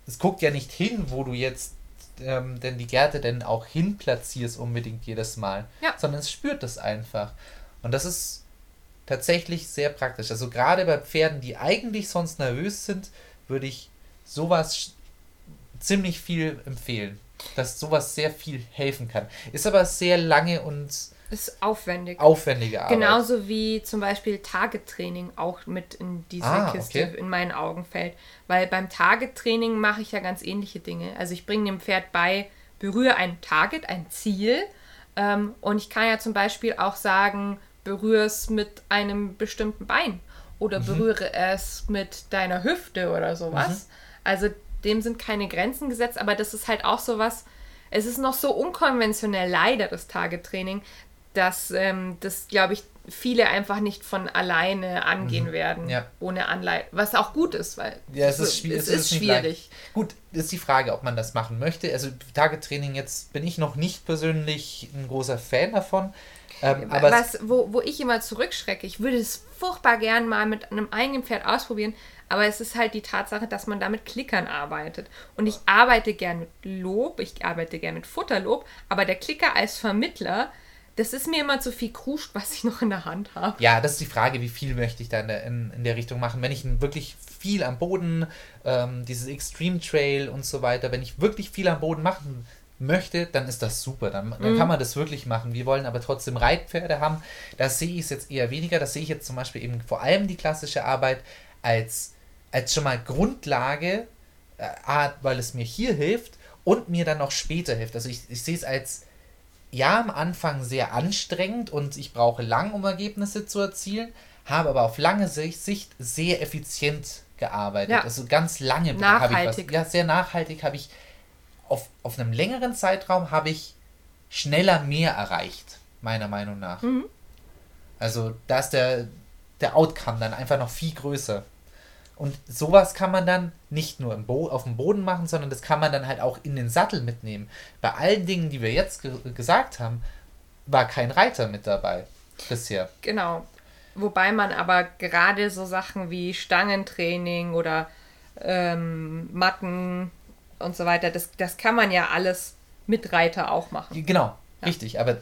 es guckt ja nicht hin, wo du jetzt ähm, denn die Gerte denn auch hin platzierst unbedingt jedes Mal, Ja. sondern es spürt das einfach. Und das ist tatsächlich sehr praktisch. Also gerade bei Pferden, die eigentlich sonst nervös sind, würde ich sowas ziemlich viel empfehlen. Dass sowas sehr viel helfen kann. Ist aber sehr lange und Ist aufwendig. aufwendige Arbeit. Genauso wie zum Beispiel Target-Training auch mit in diese Ah, Kiste okay. in meinen Augen fällt. Weil beim Target-Training mache ich ja ganz ähnliche Dinge. Also ich bringe dem Pferd bei, berühre ein Target, ein Ziel. Ähm, und ich kann ja zum Beispiel auch sagen, berühre es mit einem bestimmten Bein oder Mhm. berühre es mit deiner Hüfte oder sowas. Mhm. Also dem sind keine Grenzen gesetzt, aber das ist halt auch sowas, es ist noch so unkonventionell leider, das Target-Training, dass ähm, das, glaube ich, viele einfach nicht von alleine angehen werden, Mhm. Ja. ohne Anleitung. Was auch gut ist, weil Ja, es ist, so- es ist nicht schwierig. Gut, ist die Frage, ob man das machen möchte. Also Tagetraining jetzt bin ich noch nicht persönlich ein großer Fan davon. Ähm, aber Was, wo, wo ich immer zurückschrecke, ich würde es furchtbar gern mal mit einem eigenen Pferd ausprobieren, aber es ist halt die Tatsache, dass man da mit Klickern arbeitet. Und ich arbeite gern mit Lob, ich arbeite gern mit Futterlob, aber der Klicker als Vermittler, das ist mir immer zu viel Kruscht, was ich noch in der Hand habe. Ja, das ist die Frage, wie viel möchte ich da in der, in, in der Richtung machen. Wenn ich wirklich viel am Boden, ähm, dieses Extreme Trail und so weiter, wenn ich wirklich viel am Boden machen möchte, dann ist das super. Dann, dann mhm. kann man das wirklich machen. Wir wollen aber trotzdem Reitpferde haben. Da sehe ich es jetzt eher weniger. Das sehe ich jetzt zum Beispiel eben vor allem die klassische Arbeit als, als schon mal Grundlage, äh, weil es mir hier hilft und mir dann auch später hilft. Also ich, ich sehe es als ja am Anfang sehr anstrengend und ich brauche lang, um Ergebnisse zu erzielen, habe aber auf lange Sicht sehr effizient gearbeitet. Ja. Also ganz lange habe ich was. Ja, sehr nachhaltig habe ich auf, auf einem längeren Zeitraum habe ich schneller mehr erreicht, meiner Meinung nach. Mhm. Also da ist der, der Outcome dann einfach noch viel größer. Und sowas kann man dann nicht nur im Bo auf dem Boden machen, sondern das kann man dann halt auch in den Sattel mitnehmen. Bei allen Dingen, die wir jetzt ge gesagt haben, war kein Reiter mit dabei bisher. Genau. Wobei man aber gerade so Sachen wie Stangentraining oder ähm, Matten und so weiter, das, das kann man ja alles mit Reiter auch machen. Genau, ja. richtig. Aber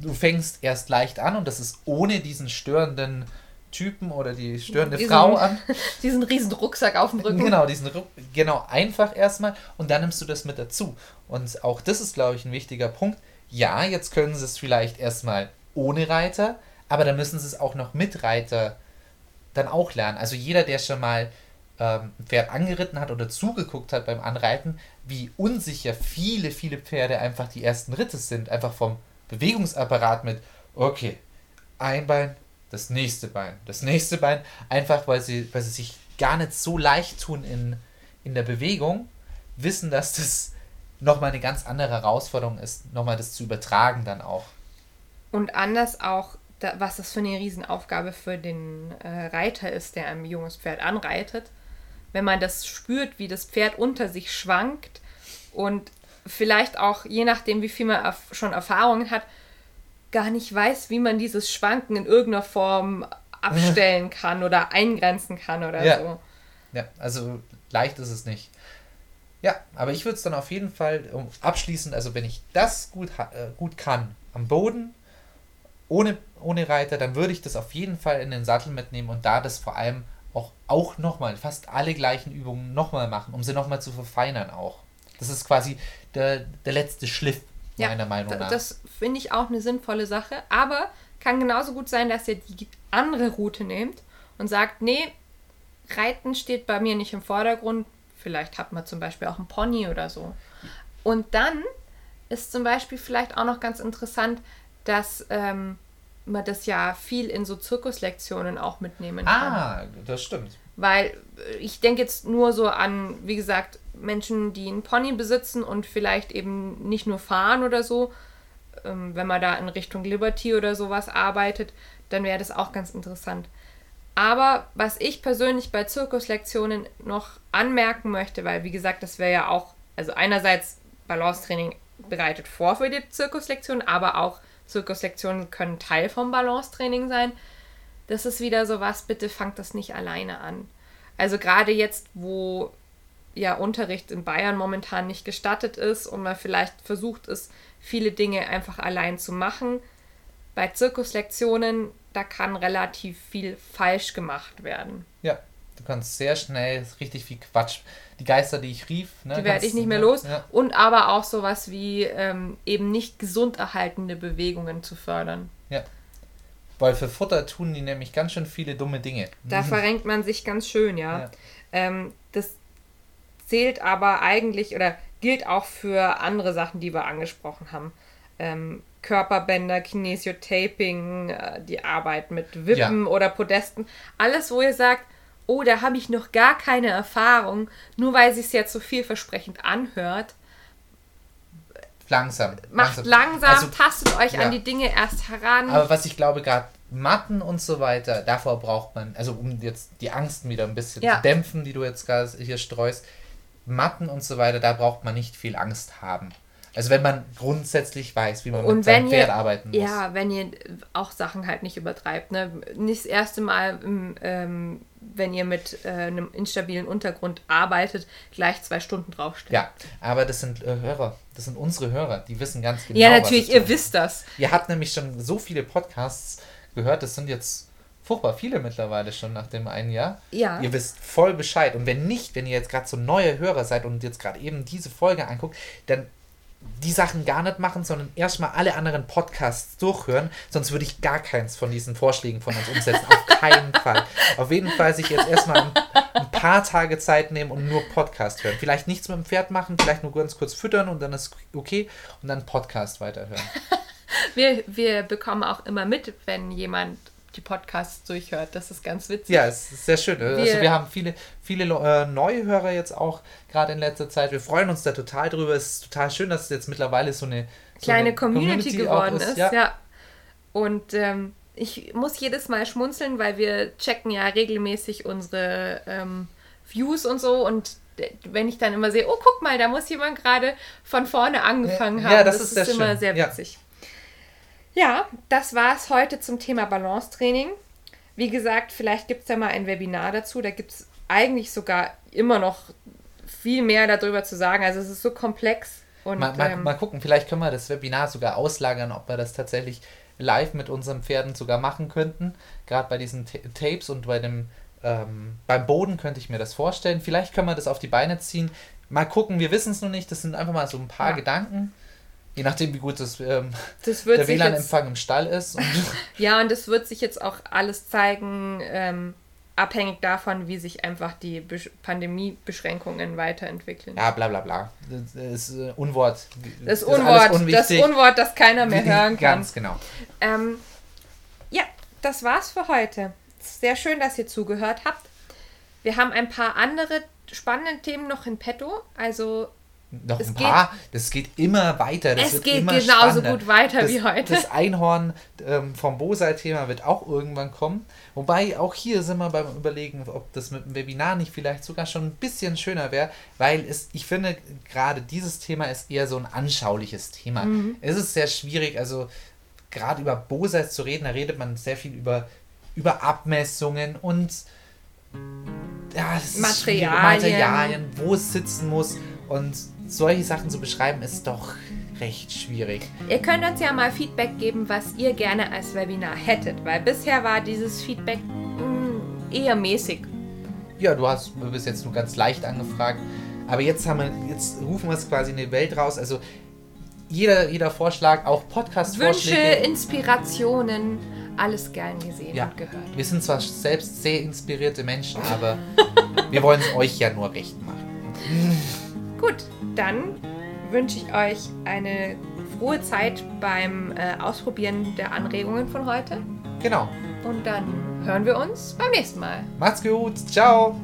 du fängst erst leicht an und das ist ohne diesen störenden Typen oder die störende diesen, Frau an. Diesen riesen Rucksack auf dem Rücken. Genau, diesen Ruck, genau, einfach erstmal und dann nimmst du das mit dazu. Und auch das ist, glaube ich, ein wichtiger Punkt. Ja, jetzt können sie es vielleicht erstmal ohne Reiter, aber dann müssen sie es auch noch mit Reiter dann auch lernen. Also jeder, der schon mal ähm, Pferd angeritten hat oder zugeguckt hat beim Anreiten, wie unsicher viele, viele Pferde einfach die ersten Ritte sind, einfach vom Bewegungsapparat mit, okay, ein Bein, das nächste Bein, das nächste Bein, einfach weil sie, weil sie sich gar nicht so leicht tun in, in der Bewegung, wissen, dass das nochmal eine ganz andere Herausforderung ist, nochmal das zu übertragen dann auch. Und anders auch, was das für eine Riesenaufgabe für den äh, Reiter ist, der ein junges Pferd anreitet, wenn man das spürt, wie das Pferd unter sich schwankt und vielleicht auch, je nachdem, wie viel man schon Erfahrungen hat, gar nicht weiß, wie man dieses Schwanken in irgendeiner Form abstellen kann oder eingrenzen kann oder ja. so. Ja, also leicht ist es nicht. Ja, aber ich würde es dann auf jeden Fall um, abschließend, also wenn ich das gut, äh, gut kann, am Boden, ohne, ohne Reiter, dann würde ich das auf jeden Fall in den Sattel mitnehmen und da das vor allem auch, auch nochmal, fast alle gleichen Übungen nochmal machen, um sie nochmal zu verfeinern auch. Das ist quasi der, der letzte Schliff ja, meiner Meinung nach. Das finde ich auch eine sinnvolle Sache, aber kann genauso gut sein, dass ihr die andere Route nehmt und sagt, nee, Reiten steht bei mir nicht im Vordergrund. Vielleicht hat man zum Beispiel auch einen Pony oder so. Und dann ist zum Beispiel vielleicht auch noch ganz interessant, dass ähm, man das ja viel in so Zirkuslektionen auch mitnehmen kann. Ah, das stimmt. Weil äh, ich denke jetzt nur so an, wie gesagt, Menschen, die einen Pony besitzen und vielleicht eben nicht nur fahren oder so, ähm, wenn man da in Richtung Liberty oder sowas arbeitet, dann wäre das auch ganz interessant. Aber was ich persönlich bei Zirkuslektionen noch anmerken möchte, weil wie gesagt, das wäre ja auch, also einerseits Balancetraining bereitet vor für die Zirkuslektion, aber auch Zirkuslektionen können Teil vom Balancetraining sein. Das ist wieder so was, bitte fangt das nicht alleine an. Also gerade jetzt, wo ja Unterricht in Bayern momentan nicht gestattet ist und man vielleicht versucht ist, viele Dinge einfach allein zu machen. Bei Zirkuslektionen, da kann relativ viel falsch gemacht werden. Ja, du kannst sehr schnell richtig viel Quatsch. Die Geister, die ich rief, ne, die werde ich nicht mehr ne, los. Ja. Und aber auch sowas wie ähm, eben nicht gesund erhaltende Bewegungen zu fördern. Ja. Weil für Futter tun die nämlich ganz schön viele dumme Dinge. Da verrenkt man sich ganz schön, ja. ja. Ähm, das zählt aber eigentlich oder gilt auch für andere Sachen, die wir angesprochen haben. Ähm, Körperbänder, Kinesiotaping, äh, die Arbeit mit Wippen ja. oder Podesten. Alles, wo ihr sagt, oh, da habe ich noch gar keine Erfahrung, nur weil es sich jetzt so vielversprechend anhört. Langsam. Macht langsam, also, tastet euch ja. an die Dinge erst heran. Aber was ich glaube, gerade Matten und so weiter, davor braucht man, also um jetzt die Angst wieder ein bisschen ja. zu dämpfen, die du jetzt hier streust, Matten und so weiter, da braucht man nicht viel Angst haben. Also wenn man grundsätzlich weiß, wie man Und mit seinem wenn ihr, Pferd arbeiten muss. ja, wenn ihr auch Sachen halt nicht übertreibt, ne? Nicht das erste Mal, im, ähm, wenn ihr mit äh, einem instabilen Untergrund arbeitet, gleich zwei Stunden draufstellen. Ja, aber das sind äh, Hörer, das sind unsere Hörer, die wissen ganz genau. ja, natürlich, ihr wisst das. Ihr habt nämlich schon so viele Podcasts gehört, das sind jetzt furchtbar viele mittlerweile schon nach dem einen Jahr. Ja. Ihr wisst voll Bescheid. Und wenn nicht, wenn ihr jetzt gerade so neue Hörer seid und jetzt gerade eben diese Folge anguckt, dann die Sachen gar nicht machen, sondern erstmal alle anderen Podcasts durchhören, sonst würde ich gar keins von diesen Vorschlägen von uns umsetzen. Auf keinen Fall. Auf jeden Fall sich jetzt erstmal ein, ein paar Tage Zeit nehmen und nur Podcast hören. Vielleicht nichts mit dem Pferd machen, vielleicht nur ganz kurz füttern und dann ist okay und dann Podcast weiterhören. Wir, wir bekommen auch immer mit, wenn jemand die Podcasts durchhört. Das ist ganz witzig. Ja, es ist sehr schön. also Wir- wir haben viele, viele äh, neue Hörer jetzt auch gerade in letzter Zeit. Wir freuen uns da total drüber. Es ist total schön, dass es jetzt mittlerweile so eine so kleine eine Community, auch geworden ist. Ja. Ja. Und ähm, ich muss jedes Mal schmunzeln, weil wir checken ja regelmäßig unsere ähm, Views und so. Und wenn ich dann immer sehe, oh, guck mal, da muss jemand gerade von vorne angefangen Ja, haben. ja, das ist sehr immer schön. sehr witzig. Ja, das war es heute zum Thema Balancetraining. Wie gesagt, vielleicht gibt es ja mal ein Webinar dazu. Da gibt es eigentlich sogar immer noch viel mehr darüber zu sagen. Also es ist so komplex. Und, Mal, mal, ähm, mal gucken, vielleicht können wir das Webinar sogar auslagern, ob wir das tatsächlich live mit unseren Pferden sogar machen könnten. Gerade bei diesen Ta- Tapes und bei dem ähm, beim Boden könnte ich mir das vorstellen. Vielleicht können wir das auf die Beine ziehen. Mal gucken, wir wissen es noch nicht. Das sind einfach mal so ein paar Ja. Gedanken. Je nachdem, wie gut das, ähm, das der WLAN-Empfang im Stall ist. Und Ja, und es wird sich jetzt auch alles zeigen, ähm, abhängig davon, wie sich einfach die Besch Pandemiebeschränkungen weiterentwickeln. ja, bla bla bla. Das ist äh, Unwort. das ist alles Unwort, das. Unwort, das keiner mehr hören kann. Ganz genau. Ähm, ja, das war's für heute. Sehr schön, dass ihr zugehört habt. Wir haben ein paar andere spannende Themen noch in petto. Also Noch Es ein paar. Das geht immer weiter. Das Es geht immer genauso spannender. gut weiter das, wie heute. Das Einhorn ähm, vom Bosal-Thema wird auch irgendwann kommen. Wobei auch hier sind wir beim Überlegen, ob das mit dem Webinar nicht vielleicht sogar schon ein bisschen schöner wäre, weil es, ich finde, gerade dieses Thema ist eher so ein anschauliches Thema. Mhm. Es ist sehr schwierig, also gerade über Bosals zu reden, da redet man sehr viel über, über Abmessungen und ja, Materialien. Materialien, wo es sitzen muss und solche Sachen zu beschreiben, ist doch recht schwierig. ihr könnt uns ja mal Feedback geben, was ihr gerne als Webinar hättet, weil bisher war dieses Feedback mh, eher mäßig. Ja, du hast bis jetzt nur ganz leicht angefragt, aber jetzt haben wir, jetzt rufen wir es quasi in die Welt raus. Also jeder, jeder Vorschlag, auch Wünsche, Podcast-Vorschläge. Inspirationen, alles gern gesehen Ja, und gehört. wir sind zwar selbst sehr inspirierte Menschen, aber wir wollen es euch ja nur recht machen. Gut, dann wünsche ich euch eine frohe Zeit beim äh, Ausprobieren der Anregungen von heute. Genau. Und dann hören wir uns beim nächsten Mal. Macht's gut. Ciao.